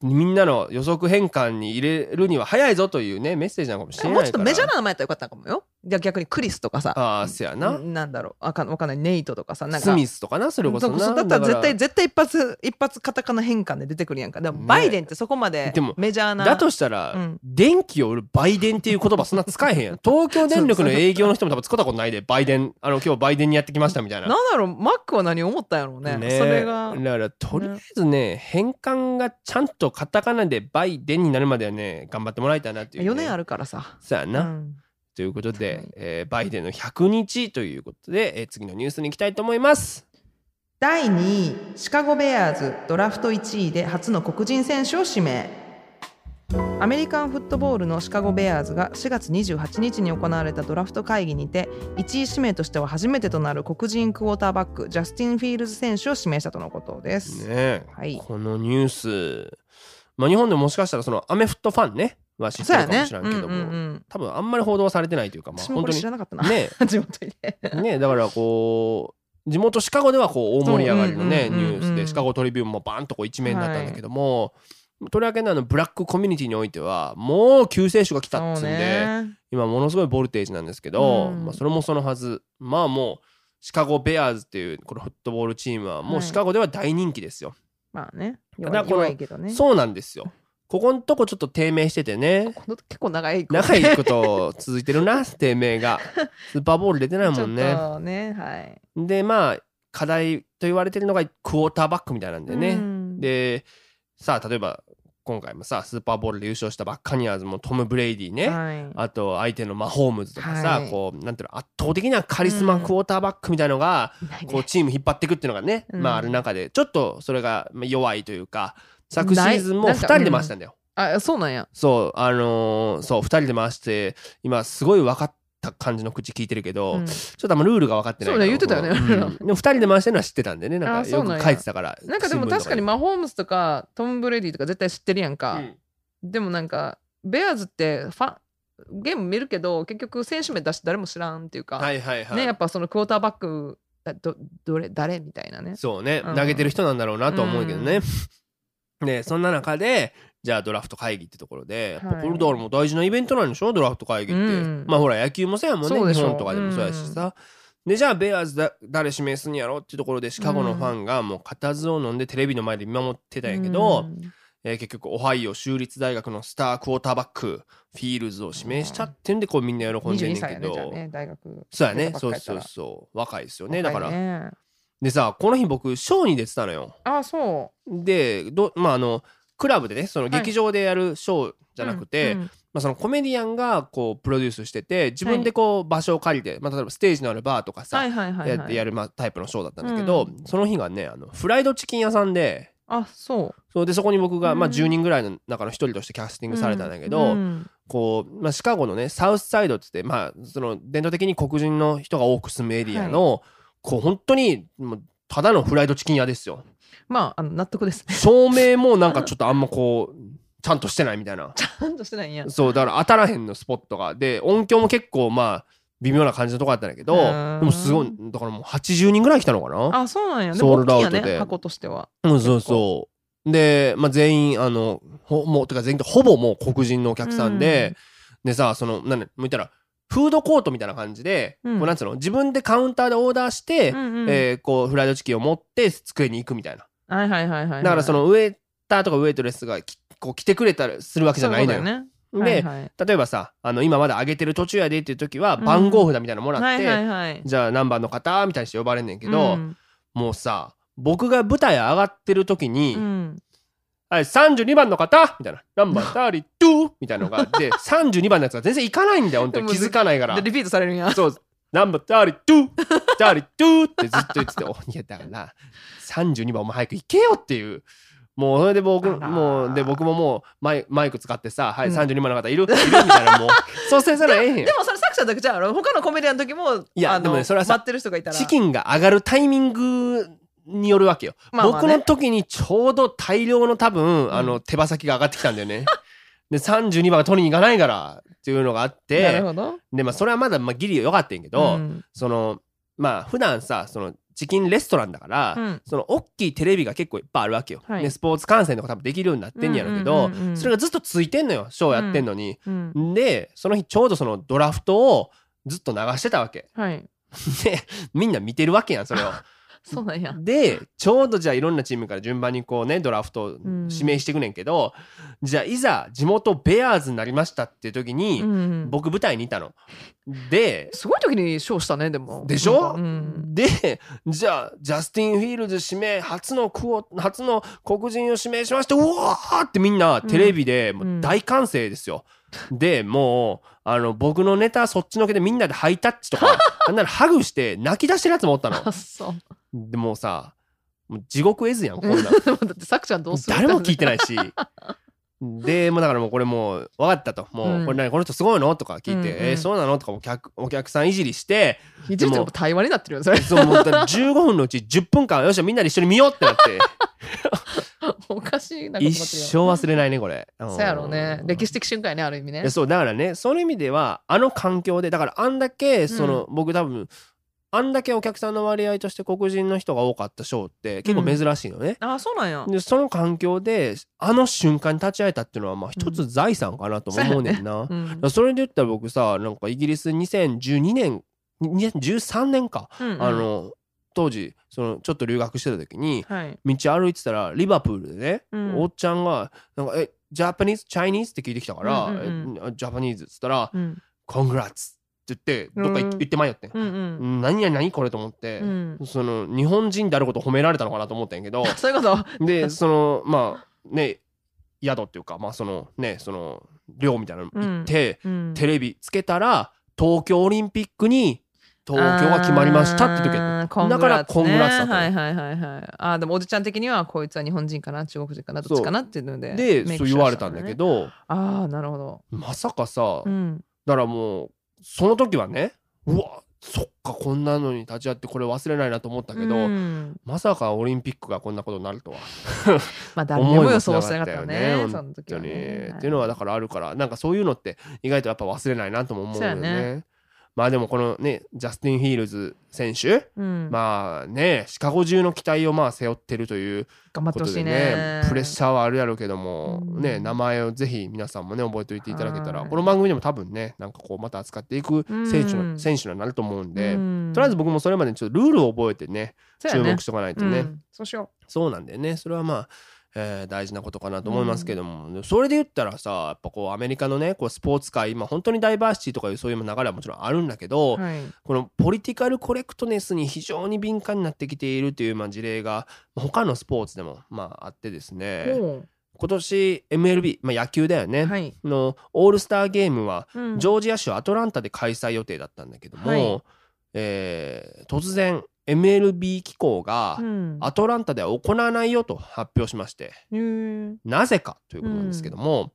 A: みんなの予測変換に入れるには早いぞというねメッセージなのかもしれない
B: もうちょっとメジャーな名前やったらよかったかもよ。逆にクリスとかさ
A: ああせやな、
B: んなんだろう。わかんわかんない。ネイトとかさなんか。
A: スミスとかなそれこそ。な
B: だったら絶対
A: だ
B: 絶対一発一発カタカナ変換で出てくるやんか。でも
A: ね。
B: バイデンってそこまでメジャーな
A: だとしたら、
B: うん。
A: 電気を売るバイデンっていう言葉そんな使えへんやん。[laughs] 東京電力の営業の人も多分使ったことないでバイデンあの今日バイデンにやってきましたみたいな。
B: なんだろう。マックは何思ったんやろうね。それが。
A: だからとりあえずね変換がちゃんとカタカナでバイデンになるまではね頑張ってもらいたいなっていう、ね、
B: 4年あるからさ。
A: そうやな、
B: うん
A: ということで、
B: はい。
A: えーバイデンの100日ということで、えー次のニュースに行きたいと思います。
B: 第2位シカゴ・ベアーズドラフト1位で初の黒人選手を指名。アメリカンフットボールのシカゴ・ベアーズが4月28日に行われたドラフト会議にて1位指名としては初めてとなる黒人クォーターバックジャスティン・フィールズ選手を指名したとのことです。
A: ねえ
B: はい、
A: このニュース。まあ日本でももしかしたらそのアメフトファンねは知ってるかもしれんけども、
B: うんうんうん。
A: 多分あんまり報道されてないというかまあ本当に。
B: 知らなかったな、
A: ね。[laughs]
B: 地元にね。
A: ねだからこう地元シカゴではこう大盛り上がりのね
B: そう。うんうん
A: ニュースでシカゴトリビューンもバーンとこう一面だったんだけども、とりわけのあのブラックコミュニティにおいてはもう救世主が来たっつうんで、
B: ね。
A: 今ものすごいボルテージなんですけど、
B: うん。
A: まあ、それもそのはず。まあもうシカゴ・ベアーズっていうこのフットボールチームはもうシカゴでは大人気ですよ、
B: まあね。弱いけどね。
A: そうなんですよここのとこちょっと低迷しててね。
B: この結構長い
A: 長いこと続いてるな低迷が。[laughs] スーパーボール出てないもんね。
B: っとねはい。
A: でまあ課題と言われてるのがクォーターバックみたいなんだよね、
B: うん。
A: でさあ例えば今回もさスーパーボールで優勝したバッカニアーズもトム・ブレイディね、
B: はい。
A: あと相手のマホームズとかさ、
B: はい。
A: こうなんていうの圧倒的なカリスマ
B: うん。
A: クォーターバックみたいのが、
B: いないね
A: こうチーム引っ張っていくっていうのがね、
B: うん。
A: まあある中で。ちょっとそれがまあ弱いというか昨シーズンも2
B: ないなんか
A: 人で回したんだよ。
B: あそうなんや。
A: そうあのーそう2人で回して今すごい分かった感じの口聞いてるけど、
B: うん。
A: ちょっとあんまルールが分かってない
B: そうね言ってたよね。
A: うん。でも2人で回してるのは知ってたんでねなんかよく書いてたから
B: なんかでも確かにマホームズとかトム・ブレディとか絶対知ってるやんか、
A: うん。
B: でもなんかベアーズってファンゲーム見るけど結局選手名出して誰も知らんっていうか、
A: はいはいはい、
B: ねやっぱそのクォーターバックだどどれ誰みたいなね。
A: そうね、
B: うん。
A: 投げてる人なんだろうなとは思うけどね。でそんな中でじゃあドラフト会議ってところで、
B: はい。
A: これだからもう大事なイベントなんでしょ？ドラフト会議って、
B: うん。
A: まあほら野球もそうやもんね日本とかでもそうやしさ、でじゃあベアーズだ誰指名すんやろっていうところでシカゴのファンがもう固唾を飲んでテレビの前で見守ってたんやけど、
B: うん。
A: えー結局オハイオ州立大学のスタークォーターバックフィールズを指名したってんでこうみんな喜んでんね
B: 22
A: んけど、そうやね。そうそうそう。若いですよね。だから、でさこの日僕ショーに出てたのよ。
B: あそ
A: でどまああのクラブでねその劇場でやるショーじ
B: う
A: ゃなくて、
B: うんうん。
A: まあ、そのコメディアンがこうプロデュースしてて自分でこう場所を借りて、まあ、例えばステージのあるバーとかさ、
B: はいはいはい、はい、
A: やってやるまあタイプのショーだったんだけど、
B: う
A: その日がねあのフライドチキン屋さんで
B: あそう。
A: そうでそこに僕が、まあ、
B: うん。
A: 10人ぐらいの中の一人としてキャスティングされたんだけど、
B: うん
A: こう、まあ、シカゴのねサウスサイドっつって、まあ、その伝統的に黒人の人が多く住むエリアの、こう本当にもうただのフライドチキン屋ですよ。
B: まああの納得です。ね
A: 照明もなんかちょっとあんまこうちゃんとしてないみたいな。
B: ちゃんとしてないんや。
A: そうだから当たらへんのスポットが。で音響も結構まあ微妙な感じのとこだったんだけどで
B: うん。
A: もすごいだからもう80人ぐらい来たのかな？
B: あそうなんや。で
A: ソー
B: も
A: ルドアウトで。
B: ね箱としては。
A: うんそうそう。で、まあ、全員あのほもうてか全員ほぼもう黒人のお客さんで、でさそのなんもう言ったらフードコートみたいな感じで、
B: うん。
A: こうなんつうの自分でカウンターでオーダーして、
B: うんうん。
A: えーこうフライドチキンを持って机に行くみたいな。
B: はいはいはいはいはい。
A: だからそのウェイターとかウェイトレスがきこう来てくれたりするわけじゃないのよ。
B: そういうこと
A: で、
B: はいはい。
A: 例えばさあの今まだ上げてる途中やでっていう時は
B: うん。
A: 番号札みたいなのもらって、
B: はいはいはい。
A: じゃあ何番の方みたいにして呼ばれんねんけど、
B: うん。
A: もうさ僕が舞台上がってる時に「
B: うん
A: はい、32番の方!」みたいな「ナンバー 32!」みたいなのがあって [laughs] 32番のやつが全然いかないんだよ本当に気づかないから
B: でリピートされるんや
A: そうナンバー 32!32! 32ってずっと言ってて「おいやだから32番お前早く行けよ」っていう。もうそれで僕もうで僕ももうマイマイク使ってさ「はい、
B: うん
A: 32番の方いる？いる?」みたいなもうそうせざるを得へん
B: でもそれ作者だけじゃあ他のコメディアンの時も
A: いやでもねそれはさ
B: 待ってる人がいたら
A: チキンが上がるタイミングによるわけよ、
B: まあまあね。
A: 僕の時にちょうど大量の多分、
B: ん。
A: あの手羽先が上がってきたんだよね。で32番が取りに行かないからっていうのがあってでまあそれはまだまあギリ良かったんやけど、
B: うん。
A: そのまあ普段さそのチキンレストランだから、
B: うん。
A: その大きいテレビが結構いっぱいあるわけよ、
B: はい。
A: でスポーツ観戦とか多分できるようになってんやろうけど、
B: うんうんうんうん。
A: それがずっとついてんのよショーやってんのに、
B: うん。
A: でその日ちょうどそのドラフトをずっと流してたわけ。
B: はい。[laughs]
A: でみんな見てるわけやんそれを。[laughs]
B: そうなんや。
A: でちょうどじゃあいろんなチームから順番にこうねドラフト指名していくねんけど、じゃあいざ地元ベアーズになりましたっていう時に、
B: うん。
A: 僕舞台にいたの。です
B: ごい時に賞したねでも。
A: でしょ？
B: うん。
A: でじゃあジャスティン・フィールズ指名初のクオ初の黒人を指名しましたうわーってみんなテレビでもう大歓声ですよ。でもうあの僕のネタそっちのけでみんなでハイタッチとか [laughs] なんならハグして泣き出してるやつもおったの。
B: あ [laughs] そう。
A: でもうさもう地獄絵図やんこんな [laughs]
B: だってさくちゃんどうする
A: 誰も聞いてないしで [laughs] もうだからもうこれもう分かったと。もう、
B: うん。
A: これ何この人すごいのとか聞いて、
B: うんうん。
A: えーそうなのとかお客お客さんいじりして
B: いじるって対話になってるよそれ。
A: そうもうだから15分のうち10分間よっしゃみんなで一緒に見ようってなって。[laughs]
B: おかしいな
A: 一生忘れないねこれ。うん。
B: そうやろうね。歴史的瞬間やねある意味ね。
A: そうだからねその意味ではあの環境でだからあんだけその、僕多分あんだけお客さんの割合として黒人の人が多かったショーって結構珍しいのね。
B: あそうなんや。
A: でその環境であの瞬間に立ち会えたっていうのはまあ一つ財産かなとも思うねんな。
B: うん。
A: だからそれで言ったら僕さなんかイギリス2012年2013年か、
B: うんうん。
A: あの当時そのちょっと留学してた時に
B: はい。
A: 道歩いてたらリバプールでね、
B: うん。
A: おっちゃんがなんか「えジャパニーズチャイニーズ?」って聞いてきたから「
B: うんうん
A: えジャパニーズ」っつったら
B: うん「
A: コングラッツ」って言ってどっか行って迷って。ん。
B: うんうん。
A: うん何や何これと思って、
B: うん。
A: その日本人であることを褒められたのかなと思ったんやけど。[laughs]
B: そういうこと？
A: でそのまあね宿っていうかまあそのねその寮みたいなの行って、
B: うん。
A: テレビつけたら東京オリンピックに東京が決まりましたって時
B: あーコン
A: だからコングラッツだった。の
B: はいはいはいはい。あーでもおじちゃん的にはこいつは日本人かな？中国人かな？どっちかな？っていうので
A: でそう言われたんだけ
B: ど。
A: ど
B: ああなるほど。
A: まさかさ、
B: うん。
A: だからもうその時はねうわそっかこんなのに立ち会ってこれ忘れないなと思ったけど、
B: うん。
A: まさかオリンピックがこんなことになるとは。[laughs]
B: まあ誰にも予想してなかったよね
A: 思いもし
B: その時はね。
A: っていうのはだからあるからなんかそういうのって意外とやっぱ忘れないなとも思うよね。まあでもこのねジャスティン・ヒールズ選手、
B: うん。
A: まあねシカゴ中の期待をまあ背負ってるということでね
B: ね
A: プレッシャーはあるやろうけども、
B: うん。
A: ね名前をぜひ皆さんもね覚えておいていただけたら
B: はい。
A: この番組でも多分ねなんかこうまた扱っていく選手の、
B: うん。
A: 選手になると思うんで、
B: うん。
A: とりあえず僕もそれまでにちょっとルールを覚えてね
B: ね。
A: 注目しとかないとね、
B: うん。そうしよ
A: そうなんだよね。それはまあ、えー大事なことかなと思いますけども、それで言ったらさやっぱこうアメリカのねこうスポーツ界今本当にダイバーシティとかいうそういう流れはもちろんあるんだけど、
B: はい。
A: このポリティカルコレクトネスに非常に敏感になってきているというまあ事例がまあ他のスポーツでもまああってですね。
B: ほ
A: 今年 MLB、まあ、野球だよね、
B: うはい。
A: のオールスターゲームは
B: うん。
A: ジョージア州アトランタで開催予定だったんだけども、
B: はい。
A: えー突然 MLB 機構が
B: うん。
A: アトランタでは行わないよと発表しまして。
B: へー。
A: なぜかということなんですけども、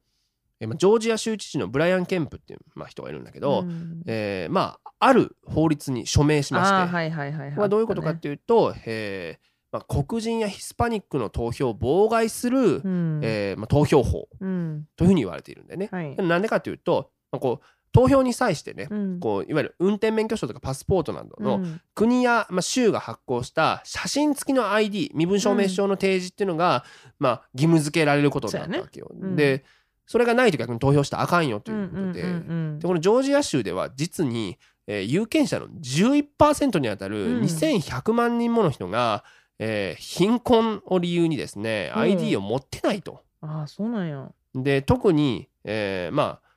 A: えーまあジョージア州知事のブライアン・ケンプっていう、まあ、人がいるんだけど、
B: うん。
A: えーまあある法律に署名しまして、
B: はいはいはいはい。
A: これはどういうことかっていうと、えーまあ、黒人やヒスパニックの投票を妨害する、
B: うん。
A: えーまあ、投票法
B: うん。
A: というふうに言われているんでね。
B: はい。
A: なんでかというと、まあ、こう投票に際してね、
B: うん。
A: こういわゆる運転免許証とかパスポートなどの
B: うん。
A: 国や、まあ、州が発行した写真付きの ID 身分証明書の提示っていうのが、まあ、義務付けられることになったわけよ。
B: ね。うん。
A: でそれがないと逆に投票したらあかんよということで,、でこのジョージア州では実に、えー有権者の11%にあたる
B: うん。
A: 2100万人もの人が、えー貧困を理由にですね、
B: うん。
A: ID を持ってないと。
B: ああそうなんや。
A: で特に、えーまあ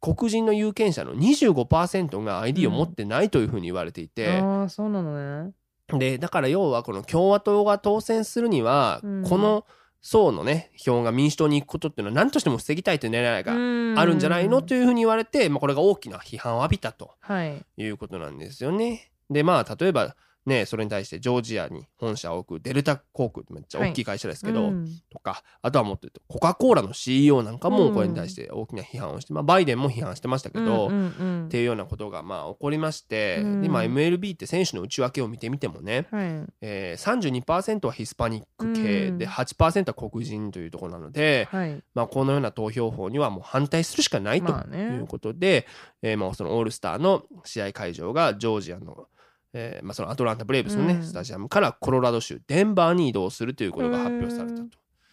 A: 黒人の有権者の25%が ID を持ってないというふうに言われていて、
B: ああそうなのね。
A: でだから要はこの共和党が当選するには、
B: うん。
A: この層のね票が民主党に行くことっていうのは何としても防ぎたいという狙いがあるんじゃないのと
B: いう
A: ふうに言われて、まあ、これが大きな批判を浴びたと
B: はい。
A: いうことなんですよね。でまあ例えばねそれに対してジョージアに本社を置くデルタ航空ってめっちゃ大きい会社ですけど、
B: うん。
A: とかあとはもっと言うとコカ・コーラの CEO なんかもこれに対して大きな批判をして、まあ、バイデンも批判してましたけど、
B: うんうんうん。
A: っていうようなことがまあ起こりまして、
B: うん。
A: 今 MLB って選手の内訳を見てみてもね、
B: はい。
A: えー、32%はヒスパニック系
B: うん。
A: で8%は黒人というところなので、
B: はい。
A: まあ、このような投票法にはもう反対するしかないと
B: まあね。
A: いうことで、えーまあそのオールスターの試合会場がジョージアの、えーまあ、そのアトランタ・ブレーブスのね、
B: うん。
A: スタジアムからコロラド州デンバーに移動するということが発表されたと。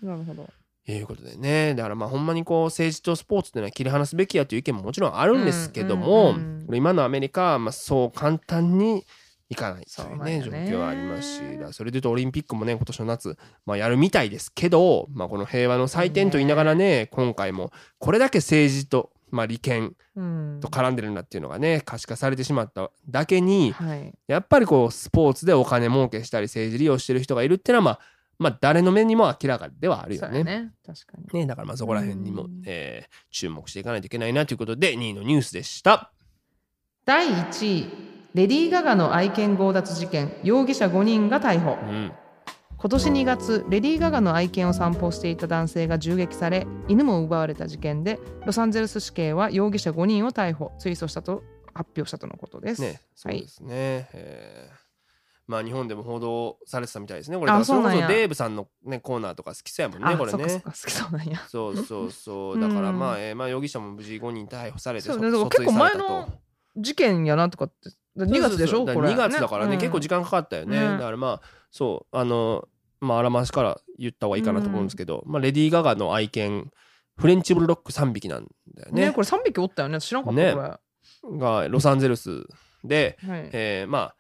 B: なるほど。
A: いうことでね。だからまあほんまにこう政治とスポーツっていうのは切り離すべきやという意見ももちろんあるんですけども、
B: うんうんうん。
A: これ今のアメリカはまあそう簡単にいかないというね状
B: そうなんよね
A: 況はありますしだからそれで言うとオリンピックもね今年の夏、まあ、やるみたいですけど、まあ、この平和の祭典と言いながらね今回もこれだけ政治と、まあ、利権
B: うん。
A: と絡んでるんだっていうのがね可視化されてしまっただけに
B: はい。
A: やっぱりこうスポーツでお金儲けしたり政治利用してる人がいるっていうのはまあまあ誰の目にも明らかではあるよね。
B: ね。確かに。
A: ね、だからまあそこら辺にも、
B: うん。
A: えー注目していかないといけないなということで2位のニュースでした。
B: 第1位レディー・ガガの愛犬強奪事件。容疑者5人が逮捕。
A: うん、
B: 今年2月レディー・ガガの愛犬を散歩していた男性が銃撃され犬も奪われた事件でロサンゼルス市警は容疑者5人を逮捕追訴したと発表したとのことです、
A: ね、そうですね。えー。まあ日本でも報道されてたみたいですね。これ。それこ
B: そ
A: デーブさんのねコーナーとか好きそうやもん
B: あ
A: ね、これね。
B: 好きそうなんや。
A: そうそうそう。[laughs] だから
B: うん。
A: まあ、えーまあ容疑者も無事5人逮捕されて、そ
B: そう結構前の事件やなとかって2月でしょ？
A: そうそうそう。
B: これ
A: 2月だからね、
B: うん
A: 結構時間かかったよね。
B: ね
A: だからまあそうあのまああらましから言った方がいいかなと思うんですけど、まあレディー・ガガの愛犬フレンチブルドッグ3匹なんだよね。
B: ねこれ3匹おったよね。知らんかった、
A: ね。がロサンゼルスで、
B: はい、
A: えーまあ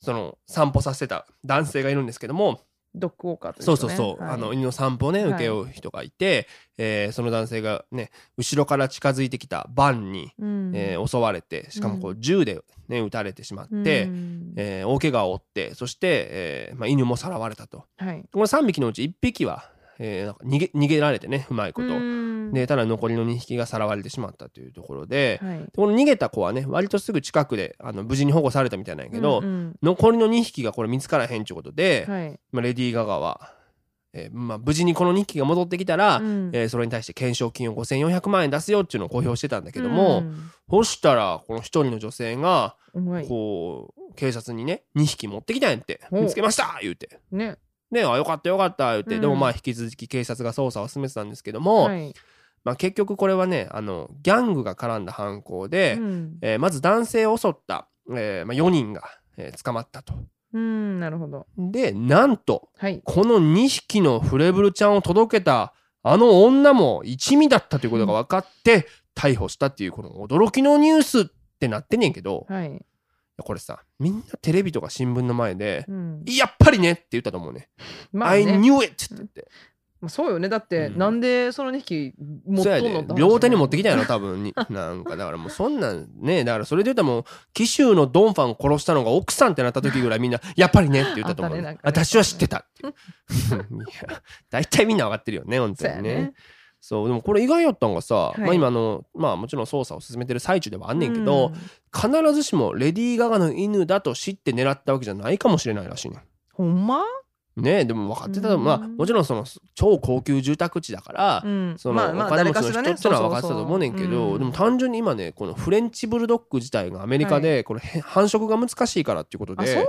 A: その散歩させてた男性がいるんですけども、
B: ドッグウォーカーとい
A: そうそうそう、
B: はい。
A: あの犬の散歩をね
B: はい
A: 請け負う人がいて、えーその男性がね後ろから近づいてきたバンに、
B: うん。
A: えー襲われてしかもこう銃で、ね、撃たれてしまって、
B: うん。
A: えー大怪我を負ってそして、えーまあ、犬もさらわれたと。
B: はい。
A: この3匹のうち1匹は、えーなんか逃げ逃げられてねうまいこと、
B: うん。
A: でただ残りの2匹がさらわれてしまったというところで、
B: はい。
A: この逃げた子はね割とすぐ近くであの無事に保護されたみたいなんやけど、
B: うんうん。
A: 残りの2匹がこれ見つからへんということで、
B: はい。
A: まあ、レディー・ガガは、えーまあ、無事にこの2匹が戻ってきたら、
B: うん。
A: えーそれに対して懸賞金を5400万円出すよっていうのを公表してたんだけども、
B: うん。
A: そしたらこの1人の女性が
B: はい。
A: こう警察にね2匹持ってきたんやって見つけました言うて。
B: ね
A: で、あよかったよかった言って、
B: うん。
A: でもまあ引き続き警察が捜査を進めてたんですけども、
B: はい。
A: まあ、結局これはねあのギャングが絡んだ犯行で、
B: うん。
A: えーまず男性を襲った、えーまあ、4人が、えー捕まったと。
B: うんなるほど。
A: でなんと
B: はい。
A: この2匹のフレブルちゃんを届けたあの女も一味だったということが分かって逮捕したっていうこの驚きのニュースってなってんねんけど
B: はい
A: これさみんなテレビとか新聞の前で
B: うん「
A: やっぱりね!」って言ったと思うね。
B: まあ
A: I
B: ね
A: knew it! って言って。
B: まあ、そうよね。だって、
A: うん。
B: なんでその2匹持っとんのって話
A: 両手に持ってきたやろ [laughs] 多分に。なんかだからもうそんなんね。だからそれで言ったらもう紀州のドンファン殺したのが奥さんってなった時ぐらいみんなやっぱりねって言ったと思う、
B: ね。ね
A: 私は知ってたってい [laughs] や大体みんな分かってるよね本当にね
B: そう
A: でもこれ意外やったんがさ、
B: い。
A: まあ今あのまあもちろん捜査を進めてる最中ではあんねんけど、
B: うん。
A: 必ずしもレディー・ガガの犬だと知って狙ったわけじゃないかもしれないらしいね
B: ほんま、
A: ねでも分かってた
B: うん。
A: まあもちろんその超高級住宅地だから、
B: うん。
A: そのお金持ちの人ってのは分かってたと思うねんけどでも単純に今ねこのフレンチブルドッグ自体がアメリカでこれへ繁殖が難しいからっていうことで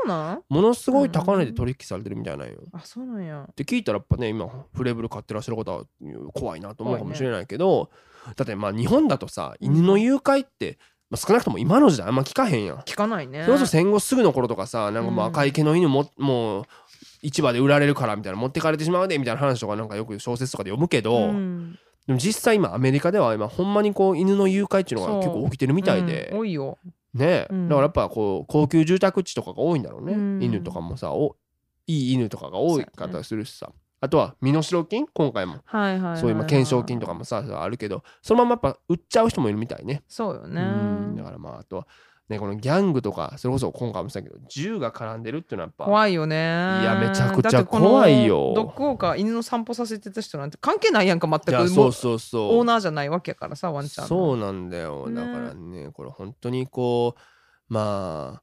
A: ものすごい高値で取引されてるみたいなんよ。
B: あそうなんや。
A: って聞いたらやっぱね今フレブル飼ってらっしゃる方はうん怖いなと思うかもしれないけど、だってまあ日本だとさ犬の誘拐って、まあ、少なくとも今の時代あんま聞かへんやん。
B: 聞かないね。
A: それこそ戦後すぐの頃とかさなんかもう赤い毛の犬も、もう市場で売られるからみたいな持ってかれてしまうでみたいな話とかなんかよく小説とかで読むけど、
B: うん。
A: でも実際今アメリカでは今ほんまにこう犬の誘拐っていうのが結構起きてるみたいで、
B: うん多いよ。
A: ね、
B: うん。
A: だからやっぱこう高級住宅地とかが多いんだろうね、
B: うん。
A: 犬とかもさおいい犬とかが多い
B: そうやね。
A: 方するしさ、あとは身代金？今回も。
B: はいはい
A: そういうまあ懸賞金とかもさあるけどそのままやっぱ売っちゃう人もいるみたいね。
B: そうよね。
A: うんだからまああとはねこのギャングとかそれこそ今回もそうだけど銃が絡んでるっていうのはやっぱ
B: 怖いよね。い
A: やめちゃくちゃ怖いよ。
B: ドッグウォーカー犬の散歩させてた人なんて関係ないやんか全く。
A: そううそうそう。
B: オーナーじゃないわけやからさワンちゃんの。
A: そうなんだよ、
B: ね
A: だからねこれ本当にこうまあ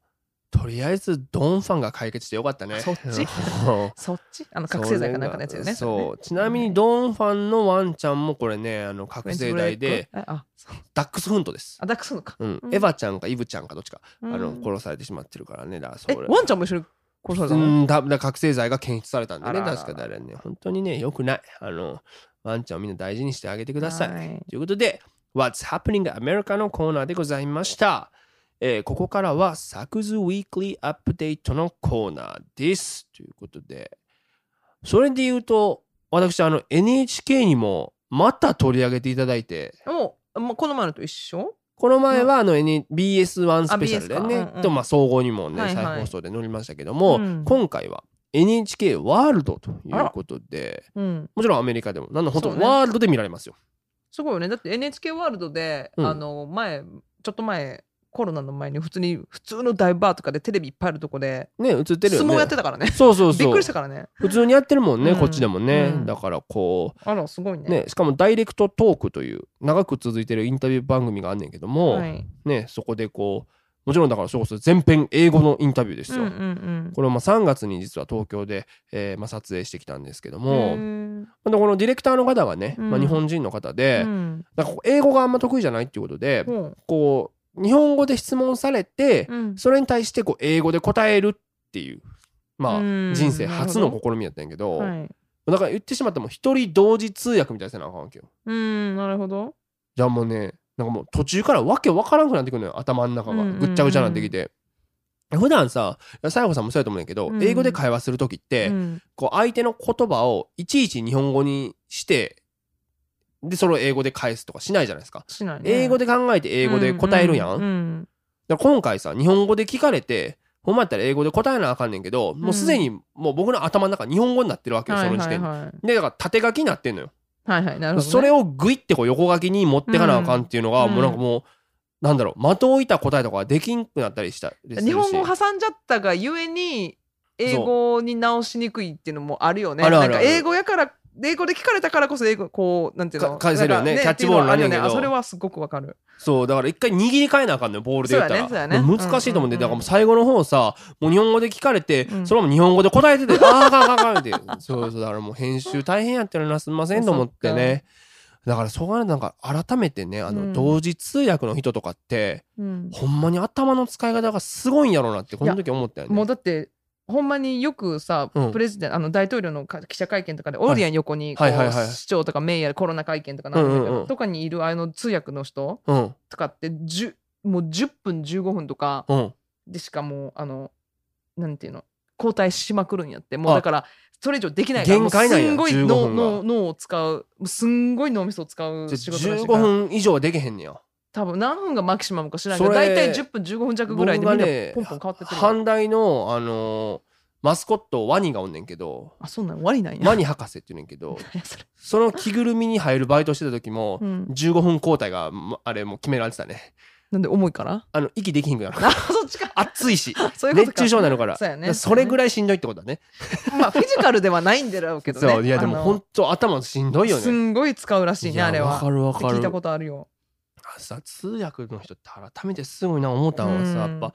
A: とりあえずドンファンが解決してよかったね。
B: そっち？[laughs]
A: そ
B: っち？あの覚醒剤かなんかのやつよね
A: そう。ちなみにドンファンのワンちゃんもこれねあの覚醒剤でダックスフントです、
B: あダックスのか。
A: うん。
B: うん。
A: エヴァちゃんかイブちゃんかどっちか、
B: うん。
A: あの殺されてしまってるからね。だからそ
B: え
A: れ
B: ワンちゃんも一緒に殺された
A: う
B: の
A: んだだ覚醒剤が検出されたんでね確か誰ね。本当にねよくない。あのワンちゃんをみんな大事にしてあげてください、
B: はい。
A: ということで What's Happening America のコーナーでございました、えーここからはサクズウィークリーアップデートのコーナーです。ということで。それで言うと私あの NHK にもまた取り上げていただいて。
B: もうもうこの前のと一緒？
A: この前はあの N- BS1 スペシャルでね、
B: あ BS か。うんうん。
A: とまあ総合にもね、再放送で載りましたけども、
B: うん。
A: 今回は NHK ワールドということで
B: うん。
A: もちろんアメリカでもなんの本当ワールドで見られますよ。
B: すごいよね。だって NHK ワールドで、
A: うん。
B: あの前ちょっと前コロナの前に普通に普通のダイバーとかでテレビいっぱいあるとこで
A: ね映ってるよね。
B: 相撲やってたからね。
A: そうそうそう。
B: びっくりしたからね。
A: 普通にやってるもんね、
B: うん。
A: こっちでもね、
B: うん。
A: だからこ
B: あらすごいうね。
A: ねしかもダイレクトトークという長く続いてるインタビュー番組があんねんけども、
B: はい。
A: ねそこでこうもちろんだからそれこそ全編英語のインタビューですよ、
B: うんうんうん。
A: これをまあ3月に実は東京で、えーまあ、撮影してきたんですけども、またこのディレクターの方がね、
B: うん。
A: まあ、日本人の方で、
B: うん。
A: なんかこう英語があんま得意じゃないっていうことで、
B: ほ
A: こう日本語で質問されて、
B: ううん。
A: それに対してこう英語で答えるっていうまあ
B: うん。
A: 人生初の試みやったんやけど、
B: はい。
A: だから言ってしまっても一人同時通訳みたいなせなあかんわけよ。
B: うんなるほど。
A: じゃあもうねなんかもう途中からわけわからんくなってくるのよ頭の中が。ぐっちゃぐちゃになってきて。普段さ西郷さんもそうやと思うんやけど、
B: うん。
A: 英語で会話する時って、
B: うん。
A: こう相手の言葉をいちいち日本語にしてでそれを英語で返すとかしないじゃないですか。
B: しないね
A: 英語で考えて英語で答えるやん。
B: ううん
A: だから今回さ日本語で聞かれてほんまやったら英語で答えなあかんねんけど、もうすでにもう僕の頭の中日本語になってるわけよ、その時点で。
B: はいはい
A: でだから縦書きになってんのよ。
B: はいはいなるほどね
A: それをグイってこう横書きに持ってかなあかんっていうのが、
B: うん
A: もうなんかもう、なんだろう的を置いた答えとかはできんくなったりした
B: 日本語を挟んじゃったがゆえに英語に直しにくいっていうのもあるよね。
A: あるあるある
B: なんか英語やから英語で聞かれたからこそ英語こうなんていうの？
A: か返せるよね。キャッチボールなんねんけど
B: ね。あそれはすごくわかる。
A: そうだから一回握り替えなあかんのよボールで言ったら。
B: ねね。
A: 難しいと思うんで、
B: うんうんうん。
A: だからもう最後の方さもう日本語で聞かれて、
B: うん。
A: それも日本語で答えててあああかんあかんあかんってそうそうだからもう編集大変やってるなすみませんと思ってね。だからそこはなんか改めてねあの、
B: うん。
A: 同時通訳の人とかって
B: うん。
A: ほんまに頭の使い方がすごいんやろうなってこの時思ったよね。
B: もうだってほんまによくさ、
A: うん。
B: プレジデントあの大統領のか記者会見とかでオーリアン横にこう、
A: はいはいはいはい。
B: 市長とかメイヤーコロナ会見とかなんだけど、
A: うんうん。うん
B: とかにいるあの通訳の人
A: うん。
B: とかってじゅもう10分15分とか
A: うん。
B: でしかもうあのなんていうの交代しまくるんやって。もう
A: あ。
B: だからそれ以上できないから。
A: 限界なんや。15
B: もうすんごい脳
A: 分が。
B: 脳脳を使うもうすんごい脳みそを使う
A: じゃ
B: 仕事らしい
A: 15
B: から。
A: 分以上はできへんねや
B: 多分何分がマキシマムか知らんけど大体10分15分弱ぐらいでみんなポンポン変わってってる。
A: 阪大のあのーマスコットワニがおんねんけど
B: あそうなんワニなんや。
A: ワニ博士って言うねんけど [laughs]
B: そ
A: の着ぐるみに入るバイトしてた時も
B: うん。
A: 15分交代がまあれもう決められてたね。
B: なんで重いから？
A: あの息できひんくなる
B: あそっちか。
A: 暑いし。[laughs]
B: そういうことか。
A: 熱中症になるから。
B: そね。
A: れぐらいしんどいってことだね。[laughs]
B: まあフィジカルではないんだろうけどね。
A: そういやでも本当頭しんどいよ
B: す
A: ね
B: んごい使うらしいね
A: や
B: あれは。
A: わかるわかる。
B: 聞いたことあるよ。
A: あさ通訳の人って改めてすごいな思ったのはさ、
B: うん。
A: やっぱ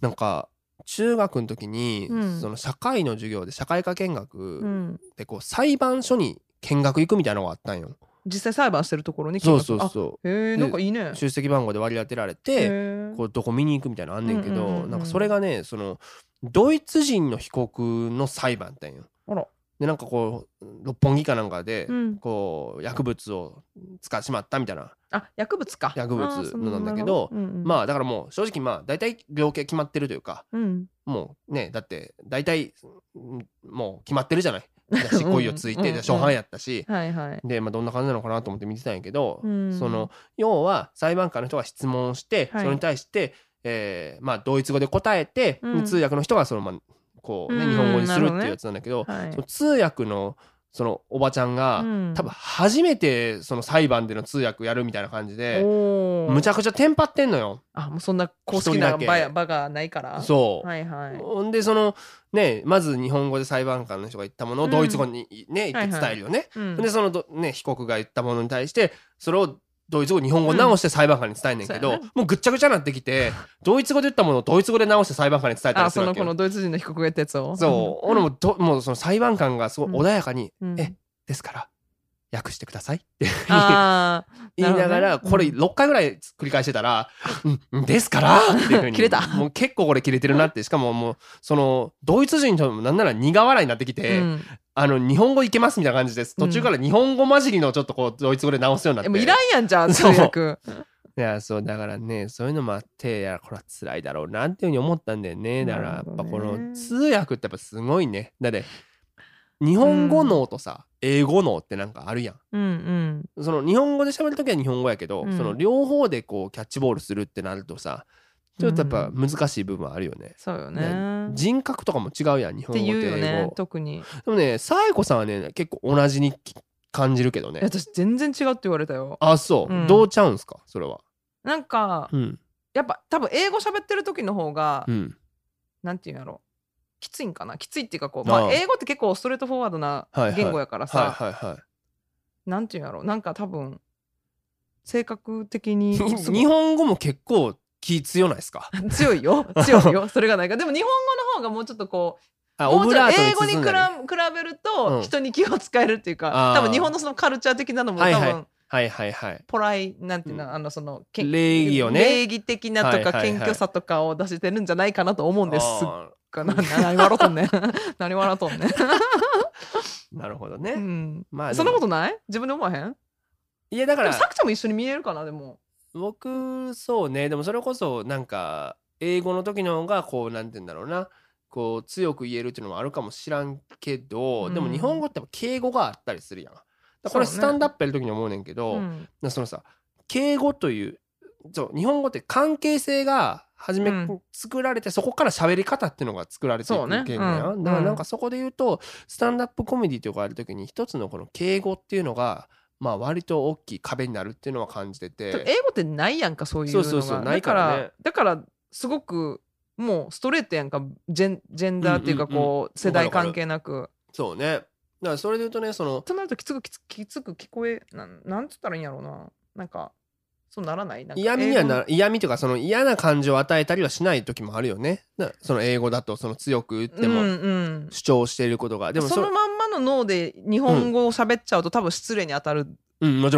A: なんか中学の時に、
B: うん。
A: その社会の授業で社会科見
B: う
A: 学
B: ん。
A: でこう裁判所に見学行くみたいなのがあったんよ。
B: 実際裁判してるところに
A: そうそう
B: う。
A: そ
B: へえなんかいいね。
A: う出席番号で割り当てられ
B: へ
A: て
B: ー。
A: こうどこ見に行くみたいなのあんねんけど、
B: うんうんうんうん。
A: なんかそれがねそのドイツ人の被告の裁判ってんよ。
B: あら。
A: でなんかこう六本木かなんかで、
B: うん。
A: こう薬物を使ってしまったみたいな
B: あ薬物か。
A: 薬物のなんだけど
B: うんうん。
A: まあだからもう正直まあ大体量刑決まってるというか
B: うん。
A: もうねだって大体うんもう決まってるじゃない？執行猶予ついて初犯やったし。
B: はいはい。
A: で、まあ、どんな感じなのかなと思って見てたんやけど、
B: うん
A: その要は裁判官の人が質問して、
B: はい。
A: それに対して、えーまあ、ドイツ語で答えて、
B: うん。
A: 通訳の人がその、まあ、こうね、
B: うん
A: 日本語にするっていうやつなんだけど、
B: はい。
A: 通訳のそのおばちゃんが、
B: うん。
A: 多分初めてその裁判での通訳やるみたいな感じで、むちゃくちゃテンパってんのよ。
B: あもうそんな公式な場や場がないから？
A: そう、
B: はいはい。
A: ほんでそのねまず日本語で裁判官の人が言ったものを
B: うん
A: ドイツ語にね、言って伝えるよね。
B: うん。
A: でそのど、ね、被告が言ったものに対してそれをドイツ語日本語直して裁判官に伝えんねんけど、
B: そうやな。
A: もうぐっちゃぐちゃになってきて [laughs] ドイツ語で言ったものをドイツ語で直して裁判官に伝えた
B: あそのこ
A: りするわけよ。
B: のドイツ人の被告が言ったやつを。
A: そう、俺もどもうその裁判官がすごい穏やかに「
B: うん
A: えですから訳してください」って
B: あ [laughs]
A: 言いながら、これ6回ぐらい繰り返してたら「うんですから!」っていうふうに。[laughs]
B: 切れた。
A: もう結構これ切れてるなって。しかももうそのドイツ人ともなんなら苦笑いになってき
B: ー
A: て、
B: うん。
A: あの日本語いけますみたいな感じです。途中から日本語混じりのちょっとこうドイツ語で直すようになって。
B: でもいらんやんじゃあ通
A: そう。
B: 訳
A: いやそうだからねそういうのもあっていやこれは辛いだろうなっていうふうに思ったんだよね。だからやっぱこの通訳ってやっぱすごいね。だって日本語脳とさ、英語脳ってなんかあるやん。
B: うんうん。
A: その日本語で喋るときは日本語やけど、
B: うん。
A: その両方でこうキャッチボールするってなるとさちょっとやっぱ難しい部分はあるよね、
B: そうよね。
A: 人格とかも違うやん日本語と英語。
B: 言うよね特に。
A: でもねサエコさんはね結構同じに感じるけどね。
B: え私全然違うって言われたよ。
A: あそう、
B: うん。
A: どうちゃうんすか？それは。
B: なんか
A: うん。
B: やっぱ多分英語喋ってる時の方が
A: うん。
B: なんていうんやろきついんかな？きついっていうかこう、
A: ああ
B: まあ、英語って結構ストレートフォワードな
A: はいはい。
B: 言語やからさ、
A: はいはいはい。
B: なんていうんやろ？なんか多分性格的にすごい。
A: 日本語も結構気強ないですか？[laughs]
B: 強いよ。強いよ。[laughs] それがないかでも日本語の方がもうちょっとこう
A: あ
B: もうちょっと
A: オブラート
B: 英語に比
A: 包んだり。
B: べ比べる
A: うん。
B: と人に気を使えるっていうか、
A: あー
B: 多分日本のそのカルチャー的なのも多分、
A: はいはい。はいはいはい。
B: ポライなんていうの、
A: うん。
B: あのそのけ
A: 礼儀をね。
B: 礼儀的なとか、
A: はいはいはい
B: 謙虚さとかを出してるんじゃないかなと思うんです。
A: あ
B: がな何笑うとんねん。[laughs] 何笑うとんねん、
A: ー [laughs] なるほどね、
B: うん、
A: まあ
B: そんなこと
A: と
B: ない？自分で思わへん？
A: いやだから。
B: さくちゃんも一緒に見えるかなでも
A: 僕そうね。でもそれこそなんか英語の時の方がこうなんて言うんだろうな。こう強く言えるっていうのもあるかもしらんけど、
B: うん。
A: でも日本語って敬語があったりするやん。これスタンダップやる時に思うねんけど、
B: うん。
A: そのさ敬語というそう日本語って関係性が初め、
B: うん。
A: 作られてそこから喋り方っていうのが作られていく
B: そうね。
A: 言語や。ん、
B: うん。
A: だからなんかそこで言うとスタンダップコメディとかある時に一つのこの敬語っていうのがまあ割と大きい壁になるっていうのは感じてて。
B: 英語ってないやんかそういうのが。
A: そうそうそうないからね。
B: だからすごくもうストレートやんかジェンジェンダーっていうか
A: うんうんうん
B: こう世代関係なく。
A: そうね。だからそれで言うとね、その、
B: となるときつくきつきつく聞こえなんなんつったらいいんやろうな。なんかそうならない？
A: 嫌味にはな、嫌味というか、その嫌な感情を与えたりはしない時もあるよね。なその英語だと、その強く言っても
B: うんうん。
A: 主張していることが。でも
B: そのまんまの脳で日本語を喋っちゃうと、多分失礼に当たる。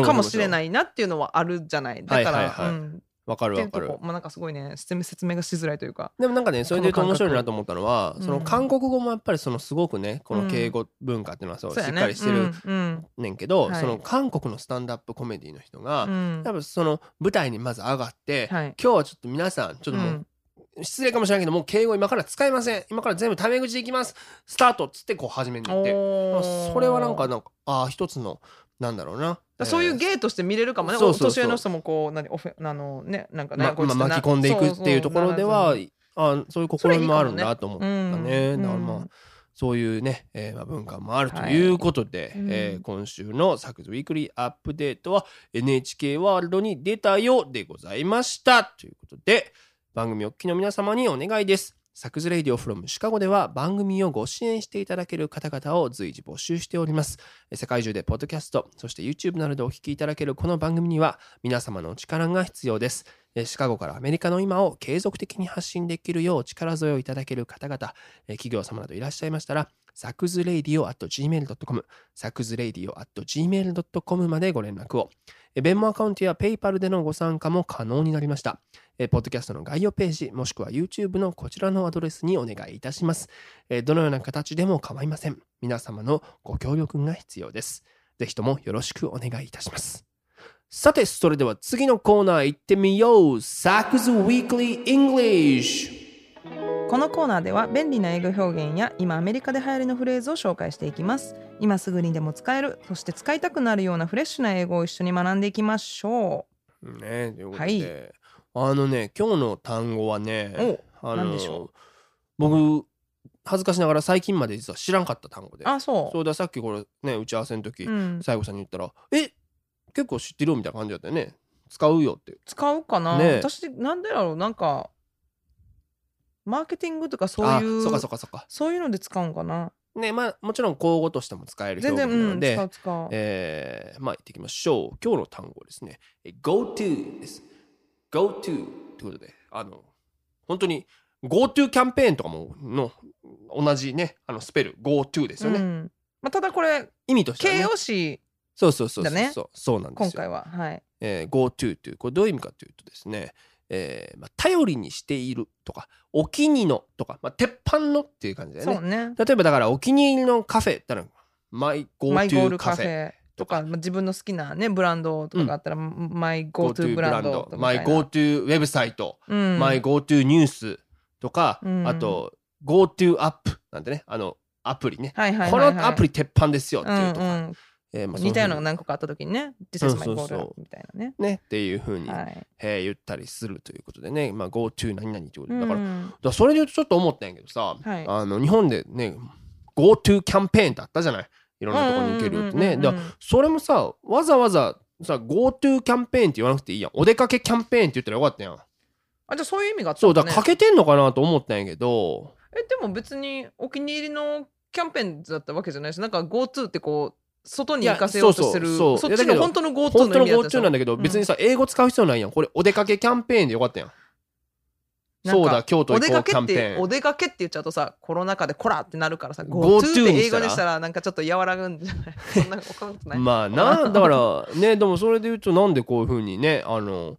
B: かもしれないいなっていうのはあるじゃない？だから、
A: はいはいはい。
B: うん
A: わかるわかる。
B: こ。まあなんかすごいね説明がしづらいというか。
A: でもなんかね、それで言うと面白いなと思ったのは、
B: うん。
A: その韓国語もやっぱりそのすごくね、この敬語文化っていうのはそうしっ
B: そうやね。
A: かりしてる
B: うんうん。
A: ねんけど、
B: はい。
A: その韓国のスタンダップコメディの人が、
B: うん。
A: 多分その舞台にまず上がって、
B: はい。
A: 今日はちょっと皆さん、ちょっともう、
B: うん。
A: 失礼かもしれないけどもう敬語今から使いません。今から全部タメ口でいきます。スタートっつってこう始めに行って。それはなんかなんかああ一つのなんだろうな。
B: だそういう
A: えー
B: ゲーとして見れるかもね、
A: そうそうそう。
B: お年上の人もこう何オフェあのねなんかね、
A: ま巻き込んでいくっていうところではあそういう試みもあるんだと思ったね。
B: うん。
A: だからまあそういうね、えーまあ、文化もあるとい。うことで、
B: うん。
A: えー今週のサクズウィークリーアップデートは NHK ワールドに出たよでございました。ということで、番組お聞きの皆様にお願いです。サクズレイディオフロムシカゴでは番組をご支援していただける方々を随時募集しております。世界中でポッドキャスト、そして YouTube などでお聞きいただけるこの番組には皆様のお力が必要です。シカゴからアメリカの今を継続的に発信できるよう力添えをいただける方々、企業様などいらっしゃいましたら、サクズレイディオ at gmail.com、サクズレイディオ at gmail.com までご連絡を。ベンモアカウントや PayPal でのご参加も可能になりました。ポッドキャストの概要ページ、もしくは YouTube のこちらのアドレスにお願いいたします。どのような形でも構いません。皆様のご協力が必要です。ぜひともよろしくお願いいたします。さて、それでは次のコーナー行ってみよう。サクズ Weekly English!
B: このコーナーでは便利な英語表現や今アメリカで流行りのフレーズを紹介していきます。今すぐにでも使えるそして使いたくなるようなフレッシュな英語を一緒に学んでいきましょ
A: ねということで、
B: はい。
A: あのね、今日の単語はね、
B: う
A: あ
B: 何でしょ
A: 僕、恥ずかしながら最近まで実は知らんかった単語で。
B: あそう。
A: そうだ、さっきこれね、打ち合わせの時、
B: うん、
A: 西郷さんに言ったら、え結構知ってるみたいな感じだったよね。使うよって。
B: 使うかな、
A: ね。え
B: 私なんでだろう？なんかマーケティングとかそう
A: あ、
B: いう
A: そうかそうかそうか。
B: そういうので使うんかな
A: ね、まあ、もちろん口語としても使える表
B: 全然うん
A: 現なので、
B: 使う使う、
A: えーまあ、行ってきましょう。今日の単語はですね、え go to です。go to ということで、あの、本当に go to キャンペーンとかもの同じね、あのスペル go to ですよね。
B: うんまあ、ただこれ
A: 意味としては、
B: 形
A: ね。
B: 容詞
A: そうそうそうそう
B: だね
A: そう。そうなんですよ。
B: 今回ははい
A: えー go to という、これどういう意味かというとですね、えーまあ、頼りにしているとか、お気に入りのとか、まあ、鉄板のっていう感じだよね。
B: そう。ね。
A: 例えばだからお気に入りのカフェったら、 my go to
B: cafe。とか、まあ、自分の好きなねブランドとかがあったら、 my go to brand とか
A: my go to website、
B: うん、
A: my go to news とか、
B: うん。
A: あと GoTo アップなんてね、あのアプリね。
B: はいはいはいはい、
A: このアプリ鉄板ですよっていうとか、
B: うんうん
A: えーまあ
B: 似たようなのが
A: そ
B: 何個かあった時にね This is
A: そ
B: my goal みたいなね。
A: ねっていうふうに、
B: はい。
A: えー言ったりするということでね、まあ GoTo 何々ということで、だから,、
B: うん。
A: だからそれで言うとちょっと思ったんやけどさ、
B: はい。
A: あの日本でね GoTo キャンペーンってあったじゃない？いろんなとこに行けるってね。だそれもさわざわざさ GoTo キャンペーンって言わなくていいやん。お出かけキャンペーンって言ったらよかったやん。
B: あじゃあそういう意味があった
A: そう
B: んだ、
A: かけてんのかなと思ったんやけど。
B: えでも別にお気に入りのキャンペーンだったわけじゃないしなんか GoTo ってこう外に行かせようとしてる。
A: そうそうそう。
B: そっちの本当の GoTo
A: 本当の GoTo
B: ょ
A: なんだけど、別にさ英語使う必要ないやん。これお出かけキャンペーンでよかったやん。そうだ京都
B: お
A: 行こうキャンペーン。
B: てお出かけって言っちゃうとさコロナ禍でコラってなるからさ
A: GoTo
B: って英語にしたらなんかちょっと和らぐんじゃない？[laughs] そんな分かんなことない、
A: まあなだからねでもそれで言うとなんでこういうふうにねあの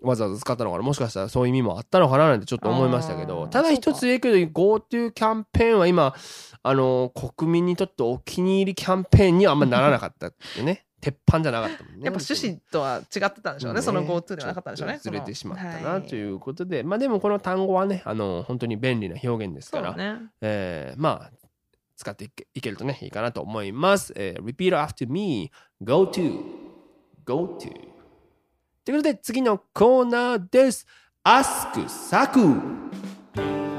A: わざわざ使ったのかな？もしかしたらそういう意味もあったのかな？なんてちょっと思いましたけど。ただ一つ言うけど GoTo キャンペーンは今あの国民にとってお気に入りキャンペーンにはあんまならなかったってね。[laughs] 鉄板じゃなかったもんね。
B: やっぱ趣旨とは違ってたんでしょうね。その GoTo ではなかったんでしょうね
A: ずれてしまったなということで、まあでもこの単語はねあの本当に便利な表現ですから、
B: ね。
A: えーまあ使っていけるとねいいかなと思います。えー repeat after me. Go to. Go to ということで次のコーナーです。ask サク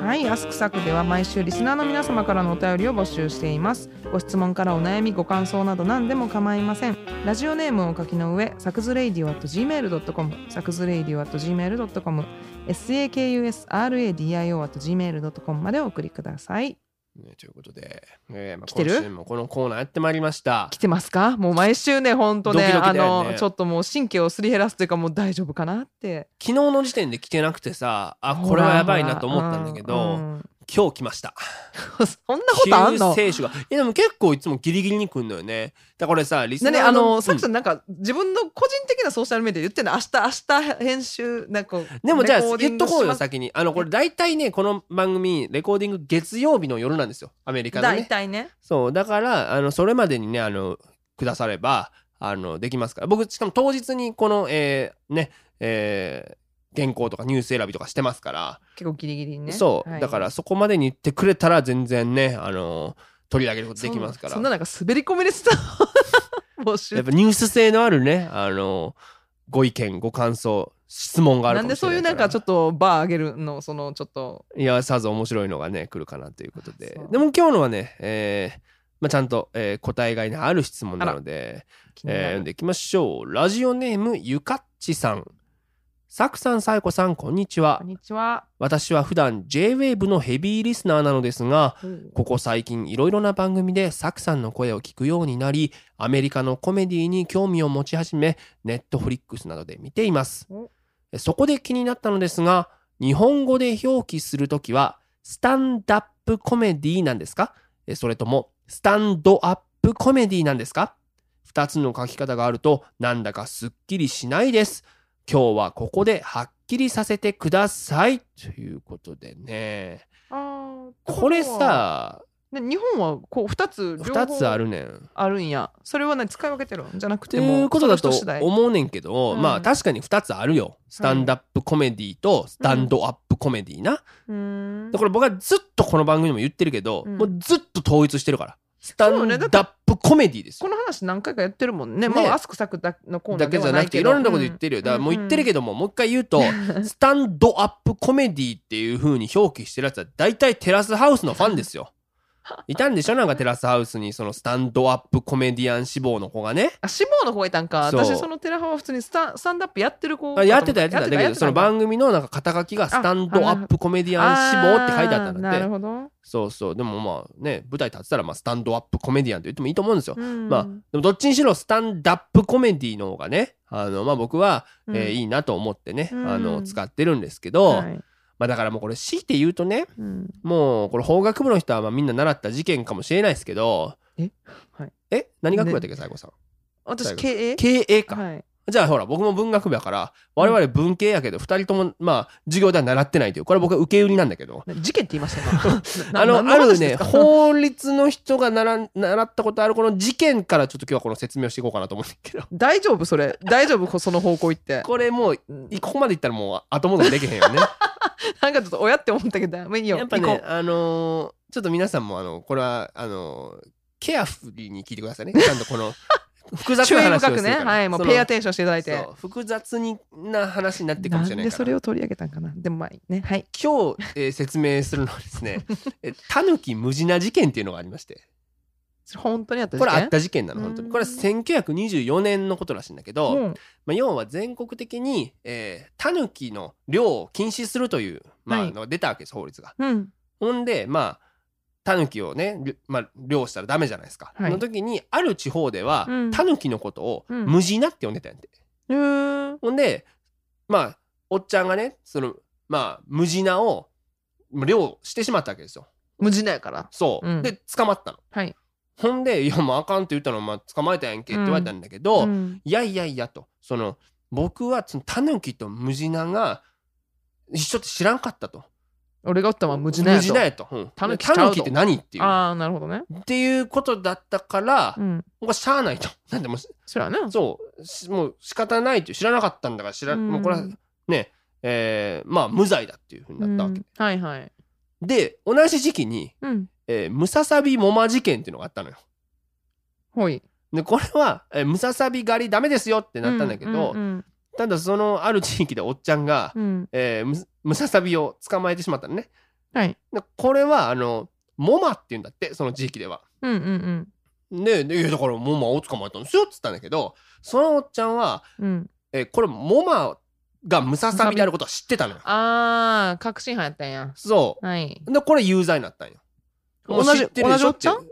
B: はい、アスクサクでは毎週リスナーの皆様からのお便りを募集しています。ご質問からお悩み、ご感想など何でも構いません。ラジオネームをお書きの上、サクズレイディオ at gmail.com、サクズレイディオ at gmail.com、sakusradio at gmail.com までお送りください。
A: ねということで、えーまあ、
B: 来てる？
A: 今週もこのコーナーやってまいりました
B: 来。てますか？もう毎週ね、ほんとね、
A: ドキドキ
B: あ
A: だよね
B: の、ちょっともう神経をすり減らすというか、もう大丈夫かなって。
A: 昨日の時点で来てなくてさあこれはやばいなと思ったんだけど、今日来ました。[laughs]
B: そんなことあんの？
A: 救世主が。いやでも結構いつもギリギリに来んのよね。だからこれさ、リスナー
B: なね、あの、
A: うん
B: さきさんなんか自分の個人的なソーシャルメディアで言ってんの？明日、明日編集、なんか。
A: でもじゃあ言っとこうよ先にあのこれ大体ねこの番組レコーディング月曜日の夜なんですよアメリカで
B: 大
A: ね
B: 体ね。
A: そうだからあのそれまでにねあのくださればあのできますから僕しかも当日にこのえーねえー原稿とかニュース選びとかしてますから、
B: 結構ギリギリにね。
A: そう、
B: はい。
A: だからそこまでに言ってくれたら全然ねあの取り上げることできますから。
B: そんななんか滑り込みでした。[laughs] 募集。
A: やっぱニュース性のあるねあのご意見ご感想質問があるかも
B: なんでそういう
A: しれな
B: んかちょっとバー上げるのそのちょっと。
A: いやさぞ面白いのがね来るかなということで。でも今日のはね、えーまあ、ちゃんと、えー答えがいのある質問なので、えー読んでいきましょう。ラジオネームゆかっちさんさくさんさえこさんこんにちは。
B: こんにちは。
A: 私は普段 J-WAVE のヘビーリスナーなのですがここ最近いろいろな番組でサクさんの声を聞くようになりアメリカのコメディに興味を持ち始めネットフリックスなどで見ています。
B: お。
A: そこで気になったのですが日本語で表記するときはスタンダップコメディなんですか？えそれともスタンドアップコメディなんですか？2つの書き方があるとなんだかすっきりしないです今日はここではっきりさせてくださいということでねこれ、さ
B: ね日本はこう2つ両方
A: 2つあるねん。っ
B: あるんや。それはね使い分けてるんじゃなくて
A: て
B: も
A: いうことだと思うねんけど、
B: うん
A: まあ確かに2つあるよ。スタンダップコメディとスタンドアップコメディな。
B: うーん
A: でこれ僕はずっとこの番組でも言ってるけど、
B: うん
A: もうずっと統一してるから。スタンダップコメディですよ。
B: この話何回かやってるもんね。
A: ね
B: まあアスクサクだのコーナ
A: だ
B: ー
A: けじゃなくていろんなところで言ってるよ。だからもう言ってるけども、もう一回言うと、スタンドアップコメディっていう風に表記してるやつは大体テラスハウスのファンですよ。いたんでしょ？なんかテラスハウスにそのスタンドアップコメディアン志望の子がね。
B: あ志望の子がいたんか。
A: そう
B: 私そのテラハは普通にスタスタンダップやってる子
A: あやってたやってた。だけど、その番組のなんか肩書きがスタンドアップコメディアン志望って書いてあったんだ
B: な
A: って。
B: るほど。
A: そうそう。でもまあね、舞台立ってたらまあスタンドアップコメディアンと言ってもいいと思うんですよ。
B: うん
A: まあ、でもどっちにしろスタンダップコメディの方がね、あの、まあ僕は、えー
B: うん
A: いいなと思ってね、
B: うん
A: あの、使ってるんですけど、
B: はい
A: まあだからもうこれ強いて言うとね、
B: うん。
A: もうこれ法学部の人はまあみんな習った事件かもしれないですけど、
B: え？はい。
A: え？何学部やったっけ、最後さん？
B: 私経営？
A: 経営か。
B: はい。
A: じゃあほら、僕も文学部やから、我々文系やけど、二人とも、まあ、授業では習ってないという、これは僕は受け売りなんだけど、
B: 事件って言いました今 [laughs]
A: あの、
B: な
A: あるね、法律の人が習ん習ったことあるこの事件からちょっと今日はこの説明をしていこうかなと思うんだけど、
B: 大丈夫それ。大丈夫その方向行って。
A: これもう、
B: うん。
A: ここまでいったらもう後戻りできへんよね。[laughs]
B: なんかちょっと親って思ったけど。
A: やっぱねあのーちょっと皆さんも、あの、これは、あのーケアフリーに聞いてくださいね。ちゃんとこの、[laughs] 複
B: う
A: 雑な話をす
B: ね。
A: ら。
B: はい。もうペイアテンションしていただいて
A: そ。う複雑にな話になっていくかもしれ
B: な
A: い。
B: でそれを取り上げたんかな。でもまあね。はい。
A: 今日、えー説明するのはですね、[laughs] えタヌキムジナ事件っていうのがありまして、
B: 本当にあった
A: これあっ
B: 事
A: た事件なの、本当に。
B: うん
A: これは1924年のことらしいんだけど、
B: 件うん
A: まあ、要は全国的に、えー、タヌキの漁を禁止するという、まあ
B: はい
A: のが出たわけです、法律が。
B: うん。
A: ほんで、まあ、タヌキをね、りまあ、漁したらダメじゃないですか。
B: はい
A: その時に、ある地方では、
B: うん
A: タヌキのことを、
B: うん
A: ムジナって呼んでたんやって。ほんで、まあ、おっちゃんがね、その、まあ、ムジナを、漁してしまったわけですよ。
B: 無事だやから。
A: そう。
B: うん
A: で、捕まったの。
B: はい。
A: ほんで、いや、もうあかんって言ったの、まあ、捕まえたやんけって言われたんだけど、
B: うん
A: いやいやいやと、その、僕はそのタヌキとムジナが一緒って知らんかったと。
B: 俺がおったのは無事だやと。
A: ムジナやと。うん
B: タヌキ
A: って何っていう。
B: ああ、なるほどね。
A: っていうことだったから、
B: うん。
A: 僕はしゃあないと。[laughs] なんでもう、
B: それはね。
A: そう、しもう仕方ないっていう知らなかったんだから知ら、
B: うん
A: もうこれはね、えーまあ無罪だっていうふうになったわけ。
B: うんはいはい。
A: で、同じ時期に、
B: うん。
A: えームササビモマ事件っていうのがあったのよ。
B: ほい。
A: で、これは、えームササビ狩りダメですよってなったんだけど、
B: うん
A: ただそのある地域でおっちゃんが、
B: うんうん。
A: えームムササビを捕まえてしまったのね。
B: はい。
A: でこれは、あの、モマって言うんだって、その地域では。
B: うんうん
A: で、でいやだからモマを捕まえたんですよっつったんだけど、そのおっちゃんは、
B: うん。うん。
A: えーこれモマがムササビであることは知ってたのよ。
B: ああ、確信犯やったんや。
A: そ
B: はい。
A: う。で、これ有罪になったんよ。
B: 同じ同じおっちゃん？
A: 違う。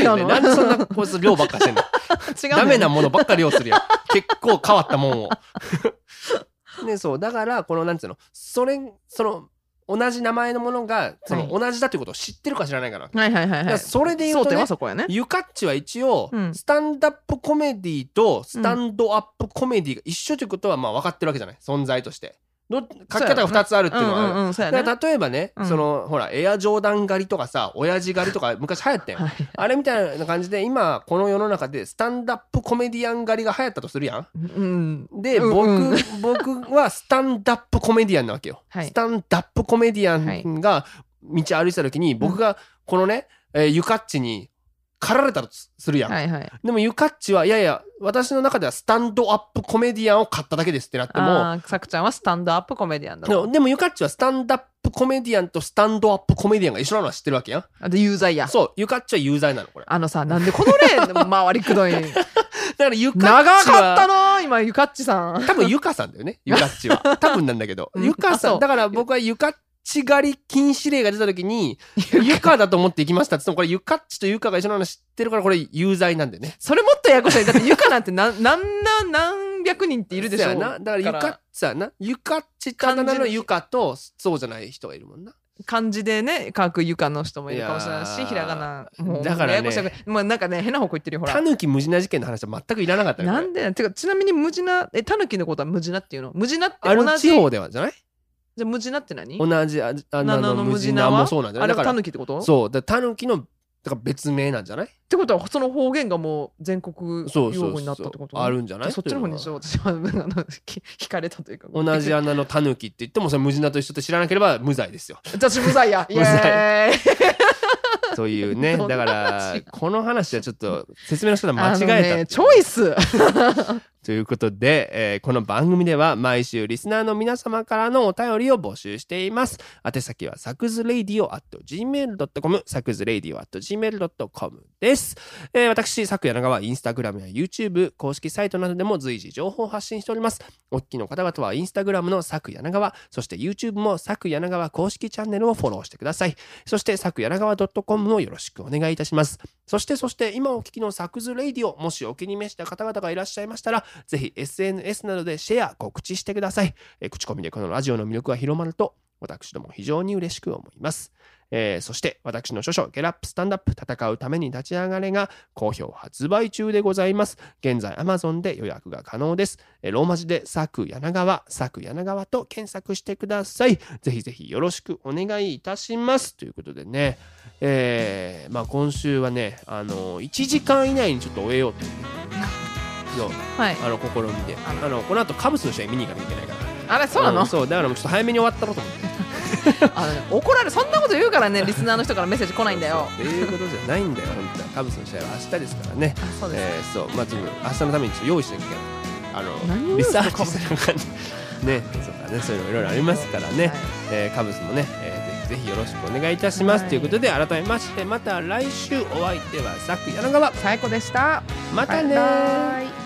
B: 違うの？
A: なんでそんなこいつ量ばっかしてんの？[laughs]
B: 違う
A: ダメなものばっかり量するやん。結構変わったもんを。[laughs] ね、そう。だから、この、なんつうの、それ、その、同じ名前のものが、その、
B: は
A: 同じだということを知ってるか知らないかな。
B: はいはいはいはい。
A: それで言うとね
B: そこやね。
A: ユカッチは一応、
B: うん
A: スタンダップコメディとスタンドアップコメディが一緒ということはまあ分かってるわけじゃない？存在としてど書き方が2つあるっていうのは。ある、
B: うんうん
A: 例えばね、
B: うん。
A: そのほらエアジョーダン狩りとかさ親父狩りとか昔流行ったよ、
B: はい。
A: あれみたいな感じで今この世の中でスタンダップコメディアン狩りが流行ったとするやん。
B: うん。
A: で、
B: うん。うん。
A: 僕僕はスタンダップコメディアンなわけよ、
B: はい。
A: スタンダップコメディアンが道歩いてた時に僕がこのね、えーユカッチに駆られたとするやん、
B: はいはい。
A: でもゆかっちはいやいや私の中ではスタンドアップコメディアンを買っただけですってなっても
B: ああさくちゃんはスタンドアップコメディアンだ。
A: でもでもゆかっちはスタンドアップコメディアンとスタンドアップコメディアンが一緒なのは知ってるわけやん。
B: あで有罪や。
A: そうゆかっちは有罪なのこれ。だ
B: あのさなんでこの例回りくどい。[laughs]
A: からゆかっち
B: 長
A: は
B: かったな今ゆかっちさん。
A: 多分ゆかさんだよねゆかっちは。[laughs] 多分なんだけど。
B: うん。
A: ゆかさんだから僕はゆかっち狩り禁止令が出た時にゆか。だと思って行きましたって言ってもこれゆかっちとゆかが一緒なの知ってるからこれ有罪なんでね。
B: それもっとややこしいだってゆかなんて何何何何百人っているでしょ
A: な。だからゆかっちさな。ゆかっちってあだ名のゆかとそうじゃない人がいるもんな。
B: 漢字でね書くゆかの人もいるかもしれないしひらがな
A: だからね。
B: ややこしいもうなんかね変な方向行ってるよほら。
A: たぬき無地な事件の話は全くいらなかった
B: なんでてかちなみに無地なえタヌキのことは無地なっていうの？無地なって
A: あ
B: 同じ
A: る地方ではじゃない？
B: じゃあ無地なって何？
A: 同じああ
B: な
A: の無地なもそうなんじゃ
B: あれはタ
A: ないだから
B: ヌキってこと？っ
A: そう。だたぬきのだから別名なんじゃない？
B: てことはその方言がもう全国
A: そうそう
B: 用語になったってこと
A: あるんじゃない？
B: そっちの方にしよう。私は。あのき惹かれたというか。
A: 同じ穴のタヌキって言ってもそれ無地なと一緒って知らなければ無罪ですよ。
B: 私無罪や。[laughs] イエ
A: 無罪
B: ーイ。[laughs]
A: というね [laughs]
B: どんな
A: だから
B: 話
A: この話はちょっと説明の仕方間違
B: あの
A: えた
B: ねチョイス
A: ということで、えーこの番組では毎週リスナーの皆様からのお便りを募集しています。宛先はサクズレイディオ at gmail.com サクズレイディオ at gmail.com です。えー私、サク柳川はインスタグラムや YouTube 公式サイトなどでも随時情報を発信しております。お聞きの方々はインスタグラムのサク柳川、そして YouTube もサク柳川公式チャンネルをフォローしてください。そしてサク柳川 .com もよろしくお願いいたします。そしてそして今お聞きのサクズレイディオもしお気に召した方々がいらっしゃいましたらぜひ SNS などでシェア告知してください、えー口コミでこのラジオの魅力が広まると私ども非常に嬉しく思います、えーそして私の著書「ゲラップスタンダップ戦うために立ち上がれ」が好評発売中でございます。現在 Amazon で予約が可能です、えーローマ字で「サク柳川」「サク柳川」と検索してください。ぜひぜひよろしくお願いいたします。ということでね。えーまあ、今週はね、あの1時間以内にちょっと終えようというねそう
B: はい。
A: あの試みで。
B: あ
A: の。この後カブスの試合見に行かなきゃいけないから。
B: あれそうなの？
A: んそう。だからもうちょっと早めに終わったろうと思って。[laughs]
B: あのね怒られるそんなこと言うからねリスナーの人からメッセージ来ないんだよ。[laughs]
A: っていうことじゃないんだよ本当は。カブスの試合は明日ですからね。
B: あそうです、
A: えーそう。まあちょっと明日のためにちょっと用意しなきゃいけないあ
B: 何を
A: のリサーチする感じねそうだね。そういうのいろいろありますからね、
B: はい。
A: えーカブスもね、えーぜひぜひよろしくお願いいたします、
B: はい。
A: ということで改めましてまた来週お相手はさく柳川
B: 最高でした。
A: またねー。
B: バイバイ